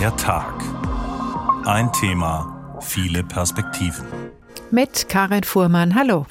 Der Tag. Ein Thema, viele Perspektiven. Mit Karin Fuhrmann. Hallo.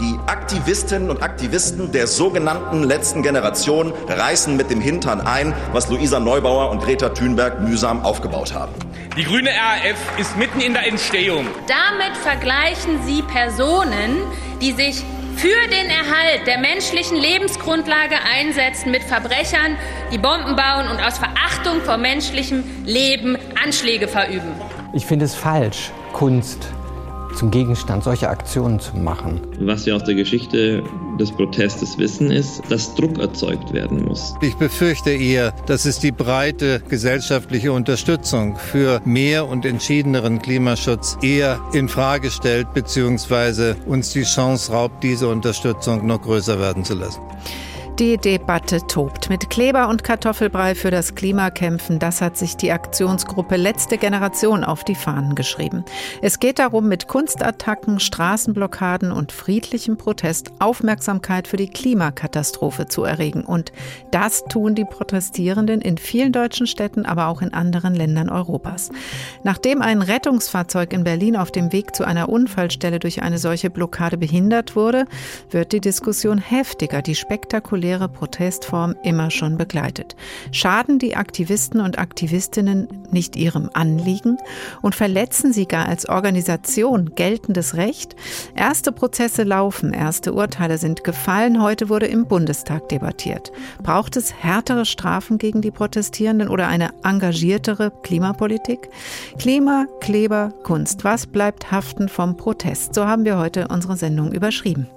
Die Aktivistinnen und Aktivisten der sogenannten letzten Generation reißen mit dem Hintern ein, was Luisa Neubauer und Greta Thunberg mühsam aufgebaut haben. Die grüne RAF ist mitten in der Entstehung. Damit vergleichen Sie Personen, die sich für den Erhalt der menschlichen Lebensgrundlage einsetzen mit Verbrechern, die Bomben bauen und aus Verachtung vor menschlichem Leben Anschläge verüben. Ich finde es falsch, Kunst zum Gegenstand solcher Aktionen zu machen. Was wir aus der Geschichte des Protestes wissen, ist, dass Druck erzeugt werden muss. Ich befürchte eher, dass es die breite gesellschaftliche Unterstützung für mehr und entschiedeneren Klimaschutz eher in Frage stellt, beziehungsweise uns die Chance raubt, diese Unterstützung noch größer werden zu lassen. Die Debatte tobt. Mit Kleber und Kartoffelbrei für das Klimakämpfen, das hat sich die Aktionsgruppe Letzte Generation auf die Fahnen geschrieben. Es geht darum, mit Kunstattacken, Straßenblockaden und friedlichem Protest Aufmerksamkeit für die Klimakatastrophe zu erregen. Und das tun die Protestierenden in vielen deutschen Städten, aber auch in anderen Ländern Europas. Nachdem ein Rettungsfahrzeug in Berlin auf dem Weg zu einer Unfallstelle durch eine solche Blockade behindert wurde, wird die Diskussion heftiger. Die spektakuläre populäre Protestform immer schon begleitet. Schaden die Aktivisten und Aktivistinnen nicht ihrem Anliegen und verletzen sie gar als Organisation geltendes Recht? Erste Prozesse laufen, erste Urteile sind gefallen, heute wurde im Bundestag debattiert. Braucht es härtere Strafen gegen die Protestierenden oder eine engagiertere Klimapolitik? Klima, Kleber, Kunst. Was bleibt haften vom Protest? So haben wir heute unsere Sendung überschrieben.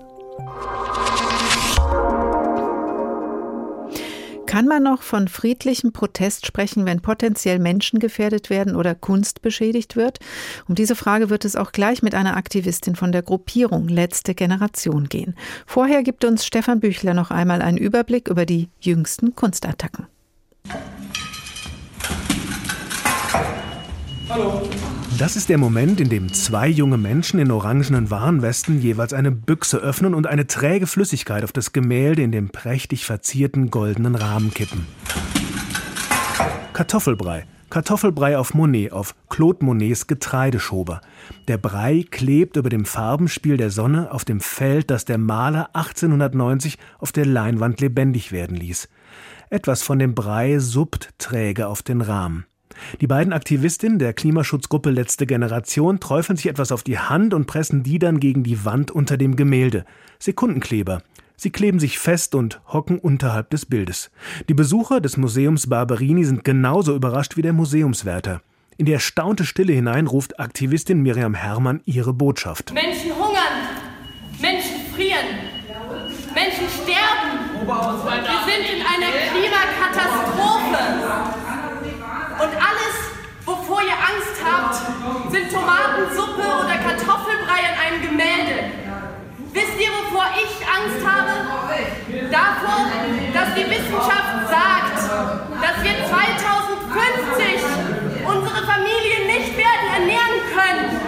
Kann man noch von friedlichem Protest sprechen, wenn potenziell Menschen gefährdet werden oder Kunst beschädigt wird? Um diese Frage wird es auch gleich mit einer Aktivistin von der Gruppierung Letzte Generation gehen. Vorher gibt uns Stefan Büchler noch einmal einen Überblick über die jüngsten Kunstattacken. Hallo. Das ist der Moment, in dem zwei junge Menschen in orangenen Warnwesten jeweils eine Büchse öffnen und eine träge Flüssigkeit auf das Gemälde in dem prächtig verzierten goldenen Rahmen kippen. Kartoffelbrei. Kartoffelbrei auf Monet, auf Claude Monets Getreideschober. Der Brei klebt über dem Farbenspiel der Sonne auf dem Feld, das der Maler 1890 auf der Leinwand lebendig werden ließ. Etwas von dem Brei suppt träge auf den Rahmen. Die beiden Aktivistinnen der Klimaschutzgruppe Letzte Generation träufeln sich etwas auf die Hand und pressen die dann gegen die Wand unter dem Gemälde. Sekundenkleber. Sie kleben sich fest und hocken unterhalb des Bildes. Die Besucher des Museums Barberini sind genauso überrascht wie der Museumswärter. In die erstaunte Stille hinein ruft Aktivistin Miriam Herrmann ihre Botschaft. Menschen hungern, Menschen frieren, Menschen sterben. Wir sind in einer Klimakatastrophe. Und alles, wovor ihr Angst habt, sind Tomatensuppe oder Kartoffelbrei an einem Gemälde. Wisst ihr, wovor ich Angst habe? Davor, dass die Wissenschaft sagt, dass wir 2050 unsere Familien nicht werden ernähren können.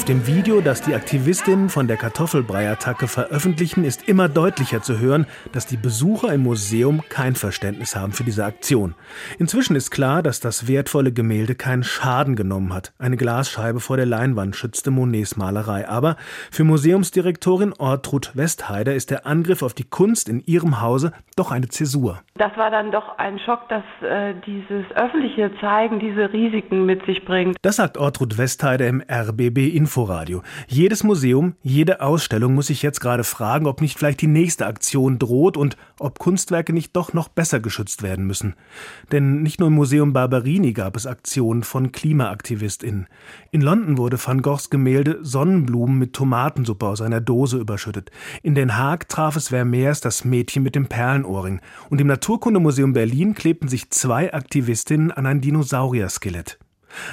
Auf dem Video, das die Aktivistinnen von der Kartoffelbrei-Attacke veröffentlichen, ist immer deutlicher zu hören, dass die Besucher im Museum kein Verständnis haben für diese Aktion. Inzwischen ist klar, dass das wertvolle Gemälde keinen Schaden genommen hat. Eine Glasscheibe vor der Leinwand schützte Monets Malerei. Aber für Museumsdirektorin Ortrud Westheider ist der Angriff auf die Kunst in ihrem Hause doch eine Zäsur. Das war dann doch ein Schock, dass äh, dieses öffentliche Zeigen diese Risiken mit sich bringt. Das sagt Ortrud Westheider im RBB Inforadio. Jedes Museum, jede Ausstellung muss sich jetzt gerade fragen, ob nicht vielleicht die nächste Aktion droht und ob Kunstwerke nicht doch noch besser geschützt werden müssen. Denn nicht nur im Museum Barberini gab es Aktionen von KlimaaktivistInnen. In London wurde Van Goghs Gemälde Sonnenblumen mit Tomatensuppe aus einer Dose überschüttet. In Den Haag traf es Vermeers das Mädchen mit dem Perlenohrring. Und im Naturkundemuseum Berlin klebten sich zwei Aktivistinnen an ein Dinosaurier-Skelett.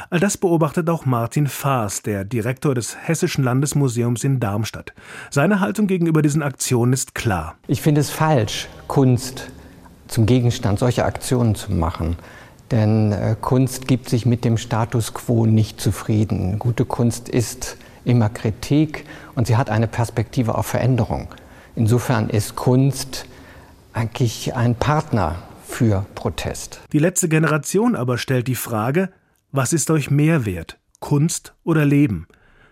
All das beobachtet auch Martin Faas, der Direktor des Hessischen Landesmuseums in Darmstadt. Seine Haltung gegenüber diesen Aktionen ist klar. Ich finde es falsch, Kunst zum Gegenstand solcher Aktionen zu machen. Denn äh, Kunst gibt sich mit dem Status quo nicht zufrieden. Gute Kunst ist immer Kritik und sie hat eine Perspektive auf Veränderung. Insofern ist Kunst eigentlich ein Partner für Protest. Die letzte Generation aber stellt die Frage, was ist euch mehr wert, Kunst oder Leben?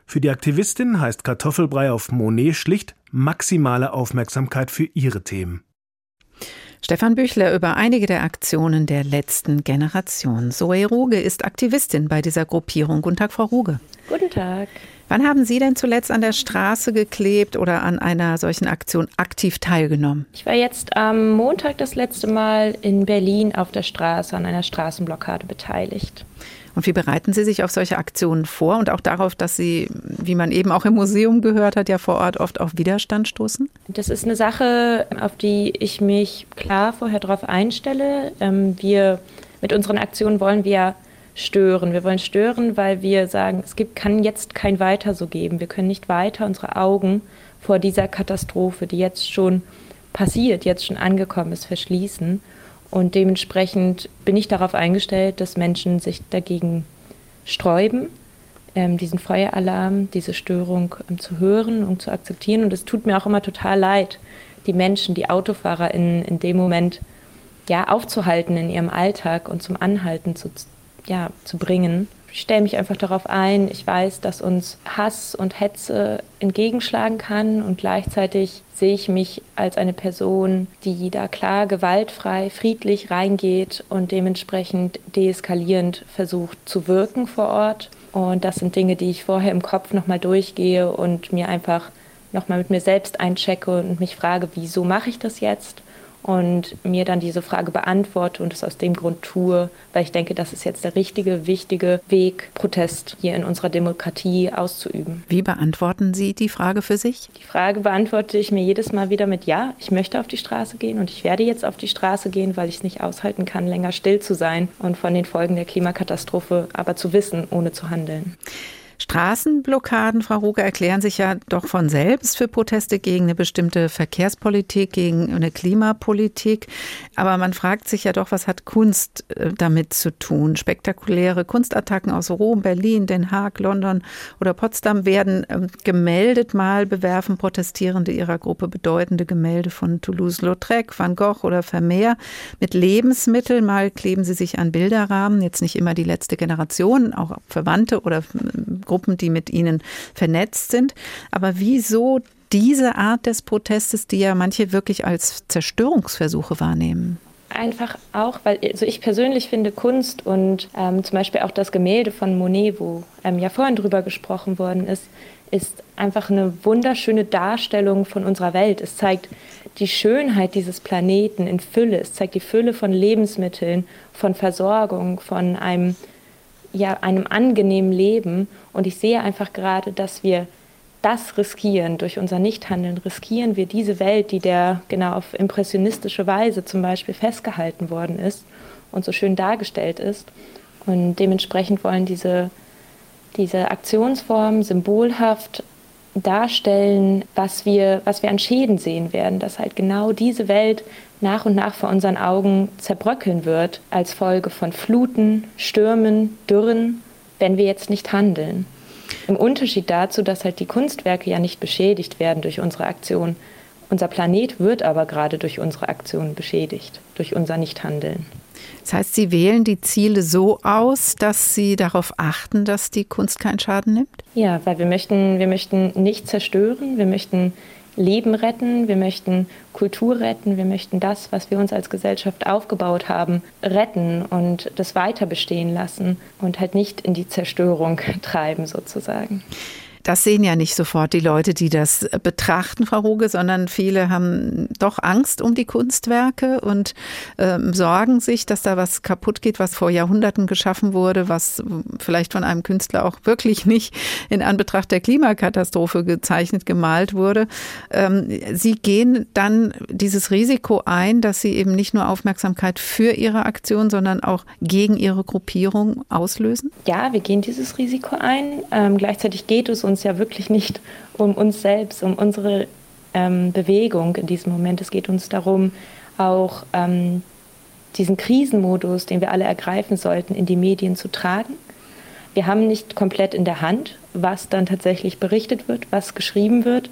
Für die Aktivistin heißt Kartoffelbrei auf Monet schlicht maximale Aufmerksamkeit für ihre Themen. Stefan Büchler über einige der Aktionen der letzten Generation. Zoe Ruge ist Aktivistin bei dieser Gruppierung. Guten Tag, Frau Ruge. Guten Tag. Wann haben Sie denn zuletzt an der Straße geklebt oder an einer solchen Aktion aktiv teilgenommen? Ich war jetzt am Montag das letzte Mal in Berlin auf der Straße an einer Straßenblockade beteiligt. Und wie bereiten Sie sich auf solche Aktionen vor und auch darauf, dass Sie, wie man eben auch im Museum gehört hat, ja vor Ort oft auf Widerstand stoßen? Das ist eine Sache, auf die ich mich klar vorher darauf einstelle. Ähm, wir mit unseren Aktionen wollen wir stören. Wir wollen stören, weil wir sagen, es gibt, kann jetzt kein Weiter so geben. Wir können nicht weiter unsere Augen vor dieser Katastrophe, die jetzt schon passiert, jetzt schon angekommen ist, verschließen. Und dementsprechend bin ich darauf eingestellt, dass Menschen sich dagegen sträuben, ähm, diesen Feueralarm, diese Störung ähm, zu hören und zu akzeptieren. Und es tut mir auch immer total leid, die Menschen, die Autofahrer in, dem Moment ja, aufzuhalten in ihrem Alltag und zum Anhalten zu, ja, zu bringen stelle mich einfach darauf ein. Ich weiß, dass uns Hass und Hetze entgegenschlagen kann und gleichzeitig sehe ich mich als eine Person, die da klar gewaltfrei, friedlich reingeht und dementsprechend deeskalierend versucht zu wirken vor Ort. Und das sind Dinge, die ich vorher im Kopf nochmal durchgehe und mir einfach nochmal mit mir selbst einchecke und mich frage, wieso mache ich das jetzt? Und mir dann diese Frage beantworte und es aus dem Grund tue, weil ich denke, das ist jetzt der richtige, wichtige Weg, Protest hier in unserer Demokratie auszuüben. Wie beantworten Sie die Frage für sich? Die Frage beantworte ich mir jedes Mal wieder mit Ja, ich möchte auf die Straße gehen und ich werde jetzt auf die Straße gehen, weil ich es nicht aushalten kann, länger still zu sein und von den Folgen der Klimakatastrophe aber zu wissen, ohne zu handeln. Straßenblockaden, Frau Ruge, erklären sich ja doch von selbst für Proteste gegen eine bestimmte Verkehrspolitik, gegen eine Klimapolitik. Aber man fragt sich ja doch, was hat Kunst äh, damit zu tun? Spektakuläre Kunstattacken aus Rom, Berlin, Den Haag, London oder Potsdam werden ähm, gemeldet. Mal bewerfen Protestierende ihrer Gruppe bedeutende Gemälde von Toulouse-Lautrec, Van Gogh oder Vermeer mit Lebensmitteln. Mal kleben sie sich an Bilderrahmen. Jetzt nicht immer die letzte Generation, auch Verwandte oder Gruppen, die mit ihnen vernetzt sind. Aber wieso diese Art des Protestes, die ja manche wirklich als Zerstörungsversuche wahrnehmen? Einfach auch, weil also ich persönlich finde Kunst und ähm, zum Beispiel auch das Gemälde von Monet, wo ähm, ja vorhin drüber gesprochen worden ist, ist einfach eine wunderschöne Darstellung von unserer Welt. Es zeigt die Schönheit dieses Planeten in Fülle. Es zeigt die Fülle von Lebensmitteln, von Versorgung, von einem ja, einem angenehmen Leben. Und ich sehe einfach gerade, dass wir das riskieren, durch unser Nichthandeln riskieren wir diese Welt, die der genau auf impressionistische Weise zum Beispiel festgehalten worden ist und so schön dargestellt ist. Und dementsprechend wollen diese, diese Aktionsformen symbolhaft darstellen, was wir, was wir an Schäden sehen werden, dass halt genau diese Welt nach und nach vor unseren Augen zerbröckeln wird als Folge von Fluten, Stürmen, Dürren, wenn wir jetzt nicht handeln. Im Unterschied dazu, dass halt die Kunstwerke ja nicht beschädigt werden durch unsere Aktion. Unser Planet wird aber gerade durch unsere Aktion beschädigt, durch unser Nichthandeln. Das heißt, Sie wählen die Ziele so aus, dass Sie darauf achten, dass die Kunst keinen Schaden nimmt? Ja, weil wir möchten, wir möchten nicht zerstören, wir möchten Leben retten, wir möchten Kultur retten, wir möchten das, was wir uns als Gesellschaft aufgebaut haben, retten und das weiter bestehen lassen und halt nicht in die Zerstörung treiben sozusagen. Das sehen ja nicht sofort die Leute, die das betrachten, Frau Ruge, sondern viele haben doch Angst um die Kunstwerke und ähm, sorgen sich, dass da was kaputt geht, was vor Jahrhunderten geschaffen wurde, was vielleicht von einem Künstler auch wirklich nicht in Anbetracht der Klimakatastrophe gezeichnet, gemalt wurde. Ähm, sie gehen dann dieses Risiko ein, dass sie eben nicht nur Aufmerksamkeit für ihre Aktion, sondern auch gegen ihre Gruppierung auslösen? Ja, wir gehen dieses Risiko ein. Ähm, gleichzeitig geht es uns uns ja wirklich nicht um uns selbst, um unsere ähm, Bewegung in diesem Moment. Es geht uns darum, auch ähm, diesen Krisenmodus, den wir alle ergreifen sollten, in die Medien zu tragen. Wir haben nicht komplett in der Hand, was dann tatsächlich berichtet wird, was geschrieben wird.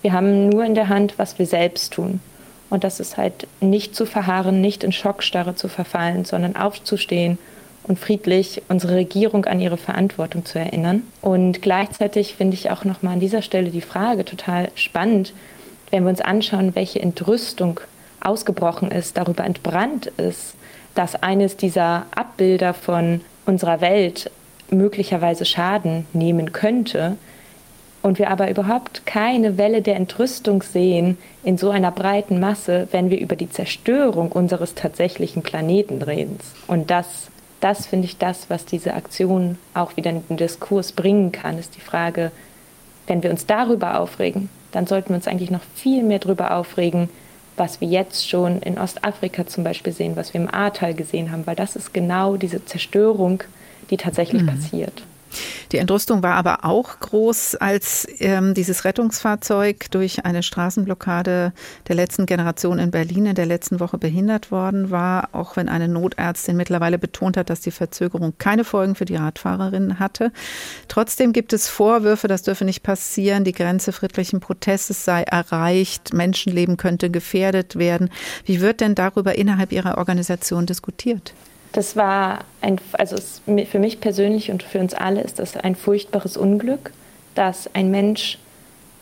Wir haben nur in der Hand, was wir selbst tun. Und das ist halt nicht zu verharren, nicht in Schockstarre zu verfallen, sondern aufzustehen und friedlich unsere Regierung an ihre Verantwortung zu erinnern. Und gleichzeitig finde ich auch nochmal an dieser Stelle die Frage total spannend, wenn wir uns anschauen, welche Entrüstung ausgebrochen ist, darüber entbrannt ist, dass eines dieser Abbilder von unserer Welt möglicherweise Schaden nehmen könnte, und wir aber überhaupt keine Welle der Entrüstung sehen in so einer breiten Masse, wenn wir über die Zerstörung unseres tatsächlichen Planeten reden. Und das, das finde ich das, was diese Aktion auch wieder in den Diskurs bringen kann, ist die Frage, wenn wir uns darüber aufregen, dann sollten wir uns eigentlich noch viel mehr darüber aufregen, was wir jetzt schon in Ostafrika zum Beispiel sehen, was wir im Ahrtal gesehen haben, weil das ist genau diese Zerstörung, die tatsächlich mhm. passiert. Die Entrüstung war aber auch groß, als ähm, dieses Rettungsfahrzeug durch eine Straßenblockade der letzten Generation in Berlin in der letzten Woche behindert worden war, auch wenn eine Notärztin mittlerweile betont hat, dass die Verzögerung keine Folgen für die Radfahrerin hatte. Trotzdem gibt es Vorwürfe, das dürfe nicht passieren, die Grenze friedlichen Protestes sei erreicht, Menschenleben könnte gefährdet werden. Wie wird denn darüber innerhalb Ihrer Organisation diskutiert? Das war ein, also es, für mich persönlich und für uns alle ist das ein furchtbares Unglück, dass ein Mensch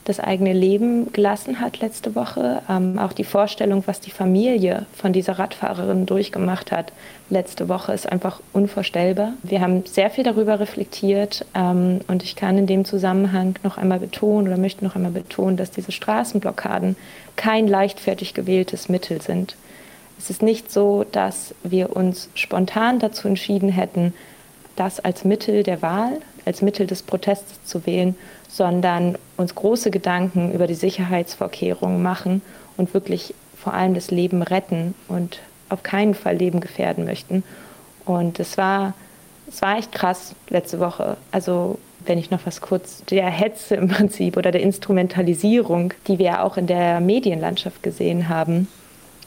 das eigene Leben gelassen hat letzte Woche. Ähm, auch die Vorstellung, was die Familie von dieser Radfahrerin durchgemacht hat letzte Woche, ist einfach unvorstellbar. Wir haben sehr viel darüber reflektiert ähm, und ich kann in dem Zusammenhang noch einmal betonen oder möchte noch einmal betonen, dass diese Straßenblockaden kein leichtfertig gewähltes Mittel sind. Es ist nicht so, dass wir uns spontan dazu entschieden hätten, das als Mittel der Wahl, als Mittel des Protestes zu wählen, sondern uns große Gedanken über die Sicherheitsvorkehrungen machen und wirklich vor allem das Leben retten und auf keinen Fall Leben gefährden möchten. Und es war, es war echt krass letzte Woche. Also wenn ich noch was kurz der Hetze im Prinzip oder der Instrumentalisierung, die wir auch in der Medienlandschaft gesehen haben,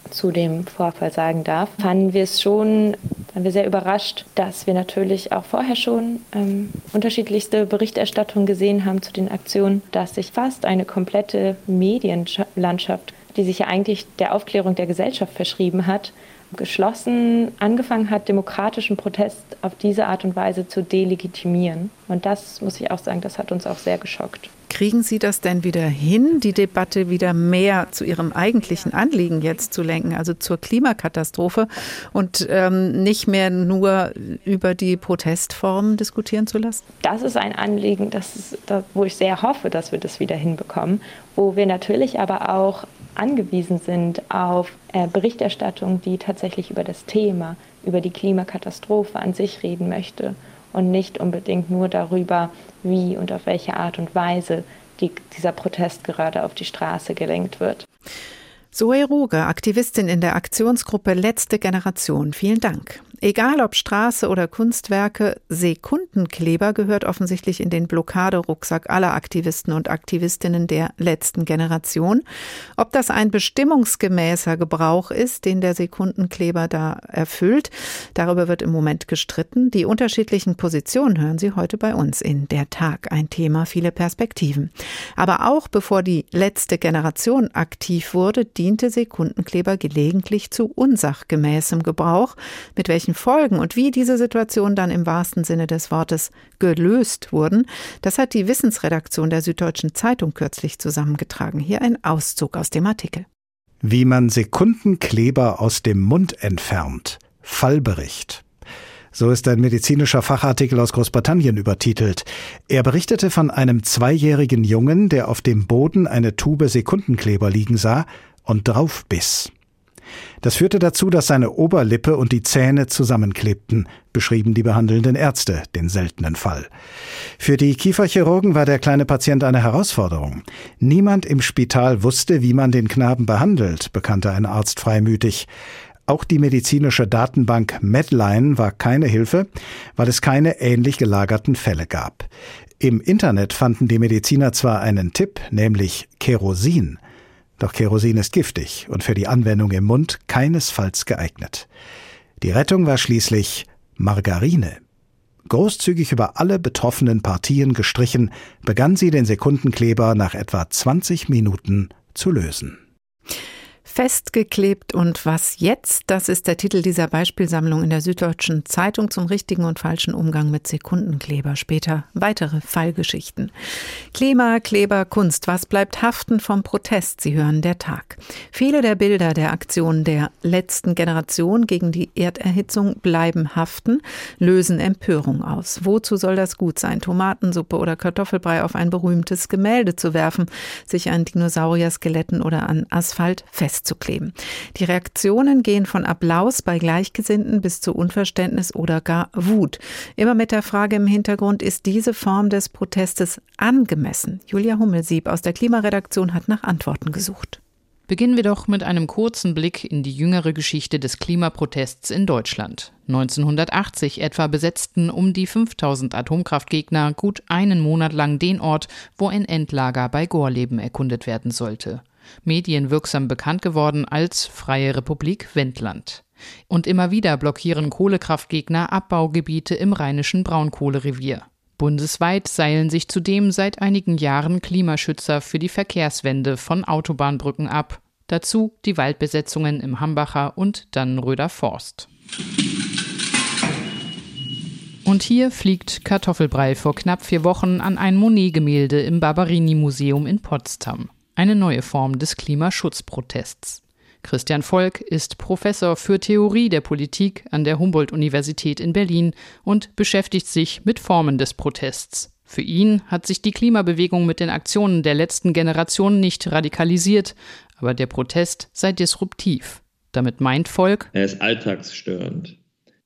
zu dem Vorfall sagen darf, fanden wir es schon, waren wir sehr überrascht, dass wir natürlich auch vorher schon ähm, unterschiedlichste Berichterstattungen gesehen haben zu den Aktionen, dass sich fast eine komplette Medienlandschaft, die sich ja eigentlich der Aufklärung der Gesellschaft verschrieben hat, geschlossen angefangen hat, demokratischen Protest auf diese Art und Weise zu delegitimieren. Und das muss ich auch sagen, das hat uns auch sehr geschockt. Kriegen Sie das denn wieder hin, die Debatte wieder mehr zu Ihrem eigentlichen Anliegen jetzt zu lenken, also zur Klimakatastrophe und ähm, nicht mehr nur über die Protestformen diskutieren zu lassen? Das ist ein Anliegen, das ist, wo ich sehr hoffe, dass wir das wieder hinbekommen, wo wir natürlich aber auch angewiesen sind auf äh, Berichterstattung, die tatsächlich über das Thema, über die Klimakatastrophe an sich reden möchte und nicht unbedingt nur darüber, wie und auf welche Art und Weise die, dieser Protest gerade auf die Straße gelenkt wird. Zoe Ruge, Aktivistin in der Aktionsgruppe Letzte Generation. Vielen Dank. Egal ob Straße oder Kunstwerke, Sekundenkleber gehört offensichtlich in den Blockaderucksack aller Aktivisten und Aktivistinnen der letzten Generation. Ob das ein bestimmungsgemäßer Gebrauch ist, den der Sekundenkleber da erfüllt, darüber wird im Moment gestritten. Die unterschiedlichen Positionen hören Sie heute bei uns in Der Tag. Ein Thema, viele Perspektiven. Aber auch bevor die letzte Generation aktiv wurde, diente Sekundenkleber gelegentlich zu unsachgemäßem Gebrauch, mit welchem welchen Folgen und wie diese Situation dann im wahrsten Sinne des Wortes gelöst wurden, das hat die Wissensredaktion der Süddeutschen Zeitung kürzlich zusammengetragen. Hier ein Auszug aus dem Artikel. Wie man Sekundenkleber aus dem Mund entfernt. Fallbericht. So ist ein medizinischer Fachartikel aus Großbritannien übertitelt. Er berichtete von einem zweijährigen Jungen, der auf dem Boden eine Tube Sekundenkleber liegen sah und draufbiss. Das führte dazu, dass seine Oberlippe und die Zähne zusammenklebten, beschrieben die behandelnden Ärzte den seltenen Fall. Für die Kieferchirurgen war der kleine Patient eine Herausforderung. Niemand im Spital wusste, wie man den Knaben behandelt, bekannte ein Arzt freimütig. Auch die medizinische Datenbank Medline war keine Hilfe, weil es keine ähnlich gelagerten Fälle gab. Im Internet fanden die Mediziner zwar einen Tipp, nämlich Kerosin, doch Kerosin ist giftig und für die Anwendung im Mund keinesfalls geeignet. Die Rettung war schließlich Margarine. Großzügig über alle betroffenen Partien gestrichen, begann sie den Sekundenkleber nach etwa 20 Minuten zu lösen. Festgeklebt und was jetzt? Das ist der Titel dieser Beispielsammlung in der Süddeutschen Zeitung zum richtigen und falschen Umgang mit Sekundenkleber. Später weitere Fallgeschichten. Klima, Kleber, Kunst. Was bleibt haften vom Protest? Sie hören der Tag. Viele der Bilder der Aktion der letzten Generation gegen die Erderhitzung bleiben haften, lösen Empörung aus. Wozu soll das gut sein? Tomatensuppe oder Kartoffelbrei auf ein berühmtes Gemälde zu werfen, sich an Dinosaurier-Skeletten oder an Asphalt fest festzukleben. Die Reaktionen gehen von Applaus bei Gleichgesinnten bis zu Unverständnis oder gar Wut. Immer mit der Frage im Hintergrund, ist diese Form des Protestes angemessen? Julia Hummelsieb aus der Klimaredaktion hat nach Antworten gesucht. Beginnen wir doch mit einem kurzen Blick in die jüngere Geschichte des Klimaprotests in Deutschland. 1980 etwa besetzten um die 5000 Atomkraftgegner gut einen Monat lang den Ort, wo ein Endlager bei Gorleben erkundet werden sollte medienwirksam bekannt geworden als Freie Republik Wendland. Und immer wieder blockieren Kohlekraftgegner Abbaugebiete im rheinischen Braunkohlerevier. Bundesweit seilen sich zudem seit einigen Jahren Klimaschützer für die Verkehrswende von Autobahnbrücken ab. Dazu die Waldbesetzungen im Hambacher und Dannenröder Forst. Und hier fliegt Kartoffelbrei vor knapp vier Wochen an ein Monet-Gemälde im Barberini-Museum in Potsdam eine neue Form des Klimaschutzprotests. Christian Volk ist Professor für Theorie der Politik an der Humboldt-Universität in Berlin und beschäftigt sich mit Formen des Protests. Für ihn hat sich die Klimabewegung mit den Aktionen der letzten Generation nicht radikalisiert, aber der Protest sei disruptiv. Damit meint Volk, er ist alltagsstörend.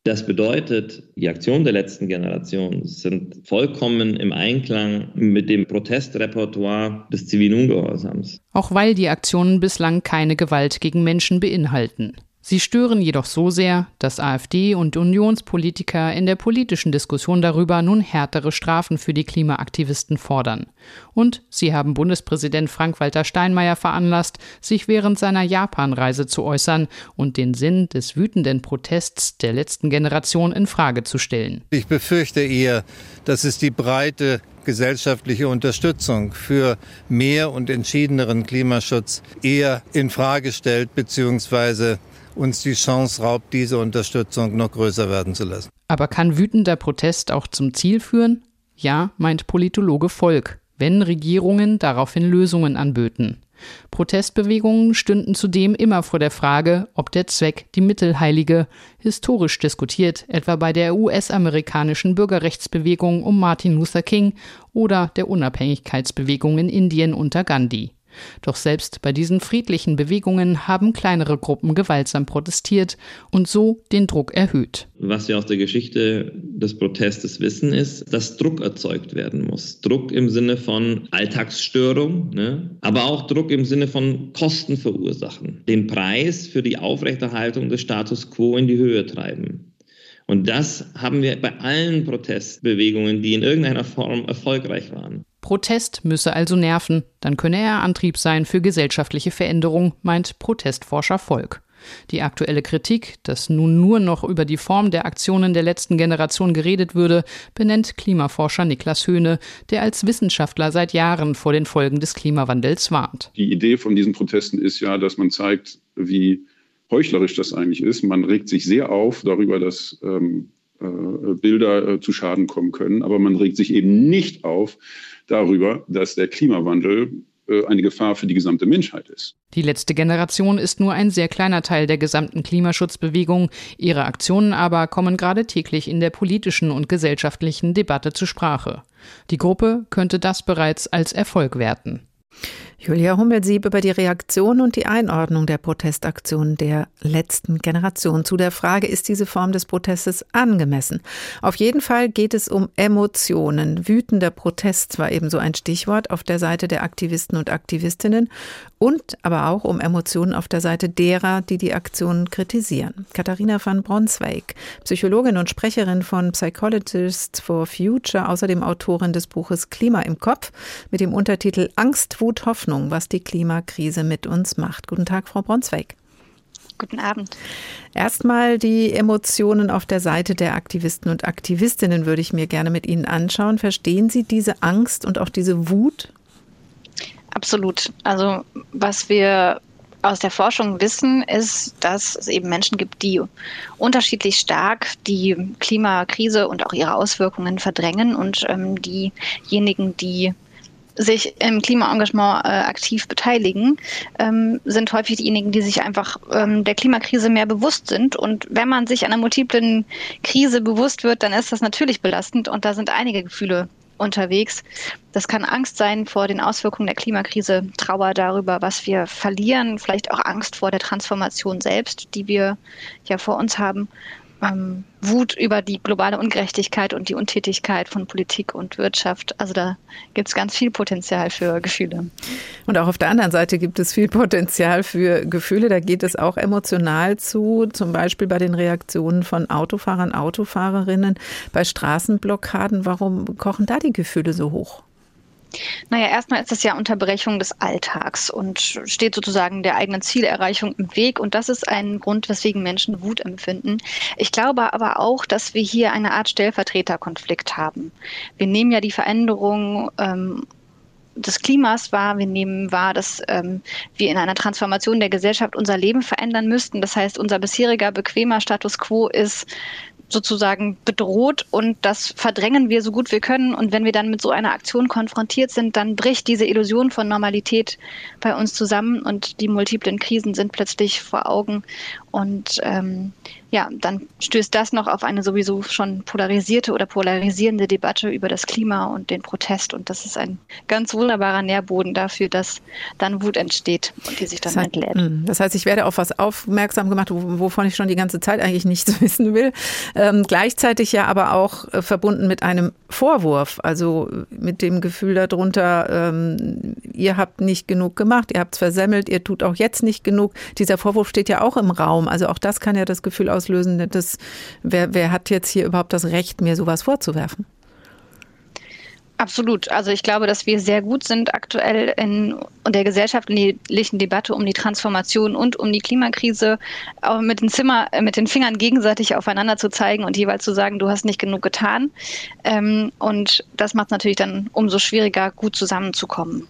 Das bedeutet, die Aktionen der letzten Generation sind vollkommen im Einklang mit dem Protestrepertoire des zivilen Ungehorsams. Auch weil die Aktionen bislang keine Gewalt gegen Menschen beinhalten. Sie stören jedoch so sehr, dass AfD und Unionspolitiker in der politischen Diskussion darüber nun härtere Strafen für die Klimaaktivisten fordern. Und sie haben Bundespräsident Frank-Walter Steinmeier veranlasst, sich während seiner Japanreise zu äußern und den Sinn des wütenden Protests der letzten Generation in Frage zu stellen. Ich befürchte eher, dass es die breite gesellschaftliche Unterstützung für mehr und entschiedeneren Klimaschutz eher in Frage stellt bzw uns die Chance raubt, diese Unterstützung noch größer werden zu lassen. Aber kann wütender Protest auch zum Ziel führen? Ja, meint Politologe Volk, wenn Regierungen daraufhin Lösungen anböten. Protestbewegungen stünden zudem immer vor der Frage, ob der Zweck die Mittel heilige, historisch diskutiert, etwa bei der US-amerikanischen Bürgerrechtsbewegung um Martin Luther King oder der Unabhängigkeitsbewegung in Indien unter Gandhi. Doch selbst bei diesen friedlichen Bewegungen haben kleinere Gruppen gewaltsam protestiert und so den Druck erhöht. Was wir aus der Geschichte des Protestes wissen, ist, dass Druck erzeugt werden muss. Druck im Sinne von Alltagsstörung, ne? aber auch Druck im Sinne von Kosten verursachen. Den Preis für die Aufrechterhaltung des Status quo in die Höhe treiben. Und das haben wir bei allen Protestbewegungen, die in irgendeiner Form erfolgreich waren. Protest müsse also nerven, dann könne er Antrieb sein für gesellschaftliche Veränderung, meint Protestforscher Volk. Die aktuelle Kritik, dass nun nur noch über die Form der Aktionen der letzten Generation geredet würde, benennt Klimaforscher Niklas Höhne, der als Wissenschaftler seit Jahren vor den Folgen des Klimawandels warnt. Die Idee von diesen Protesten ist ja, dass man zeigt, wie heuchlerisch das eigentlich ist. Man regt sich sehr auf darüber, dass ähm, äh, Bilder äh, zu Schaden kommen können, aber man regt sich eben nicht auf darüber, dass der Klimawandel äh, eine Gefahr für die gesamte Menschheit ist. Die letzte Generation ist nur ein sehr kleiner Teil der gesamten Klimaschutzbewegung. Ihre Aktionen aber kommen gerade täglich in der politischen und gesellschaftlichen Debatte zur Sprache. Die Gruppe könnte das bereits als Erfolg werten. Julia Hummelsieb über die Reaktion und die Einordnung der Protestaktion der letzten Generation. Zu der Frage, ist diese Form des Protestes angemessen? Auf jeden Fall geht es um Emotionen. Wütender Protest war ebenso ein Stichwort auf der Seite der Aktivisten und Aktivistinnen und aber auch um Emotionen auf der Seite derer, die die Aktion kritisieren. Katharina van Bronswijk, Psychologin und Sprecherin von Psychologists for Future, außerdem Autorin des Buches Klima im Kopf mit dem Untertitel Angst, Wut, Hoffnung Hoffnung, was die Klimakrise mit uns macht. Guten Tag, Frau Bronsweg. Guten Abend. Erstmal die Emotionen auf der Seite der Aktivisten und Aktivistinnen würde ich mir gerne mit Ihnen anschauen. Verstehen Sie diese Angst und auch diese Wut? Absolut. Also was wir aus der Forschung wissen, ist, dass es eben Menschen gibt, die unterschiedlich stark die Klimakrise und auch ihre Auswirkungen verdrängen und ähm, diejenigen, die sich im Klimaengagement äh, aktiv beteiligen, ähm, sind häufig diejenigen, die sich einfach ähm, der Klimakrise mehr bewusst sind. Und wenn man sich einer multiplen Krise bewusst wird, dann ist das natürlich belastend und da sind einige Gefühle unterwegs. Das kann Angst sein vor den Auswirkungen der Klimakrise, Trauer darüber, was wir verlieren, vielleicht auch Angst vor der Transformation selbst, die wir ja vor uns haben ähm, Wut über die globale Ungerechtigkeit und die Untätigkeit von Politik und Wirtschaft. Also da gibt es ganz viel Potenzial für Gefühle. Und auch auf der anderen Seite gibt es viel Potenzial für Gefühle. Da geht es auch emotional zu, zum Beispiel bei den Reaktionen von Autofahrern, Autofahrerinnen, bei Straßenblockaden. Warum kochen da die Gefühle so hoch? Naja, erstmal ist es ja Unterbrechung des Alltags und steht sozusagen der eigenen Zielerreichung im Weg. Und das ist ein Grund, weswegen Menschen Wut empfinden. Ich glaube aber auch, dass wir hier eine Art Stellvertreterkonflikt haben. Wir nehmen ja die Veränderung ähm, des Klimas wahr. Wir nehmen wahr, dass ähm, wir in einer Transformation der Gesellschaft unser Leben verändern müssten. Das heißt, unser bisheriger bequemer Status quo ist sozusagen bedroht und das verdrängen wir so gut wir können. Und wenn wir dann mit so einer Aktion konfrontiert sind, dann bricht diese Illusion von Normalität bei uns zusammen und die multiplen Krisen sind plötzlich vor Augen. Und ähm, ja, dann stößt das noch auf eine sowieso schon polarisierte oder polarisierende Debatte über das Klima und den Protest. Und das ist ein ganz wunderbarer Nährboden dafür, dass dann Wut entsteht und die sich dann das heißt, entlädt. Hm, das heißt, ich werde auf was aufmerksam gemacht, wovon ich schon die ganze Zeit eigentlich nichts wissen will. Ähm, gleichzeitig ja aber auch äh, verbunden mit einem Vorwurf, also mit dem Gefühl darunter, ähm, ihr habt nicht genug gemacht, ihr habt es versemmelt, ihr tut auch jetzt nicht genug. Dieser Vorwurf steht ja auch im Raum. Also auch das kann ja das Gefühl aus auslösen, dass, wer, wer hat jetzt hier überhaupt das Recht, mir sowas vorzuwerfen? Absolut. Also ich glaube, dass wir sehr gut sind aktuell in der gesellschaftlichen Debatte um die Transformation und um die Klimakrise auch mit den Zimmer, äh, mit den Fingern gegenseitig aufeinander zu zeigen und jeweils zu sagen, du hast nicht genug getan. Ähm, und das macht es natürlich dann umso schwieriger, gut zusammenzukommen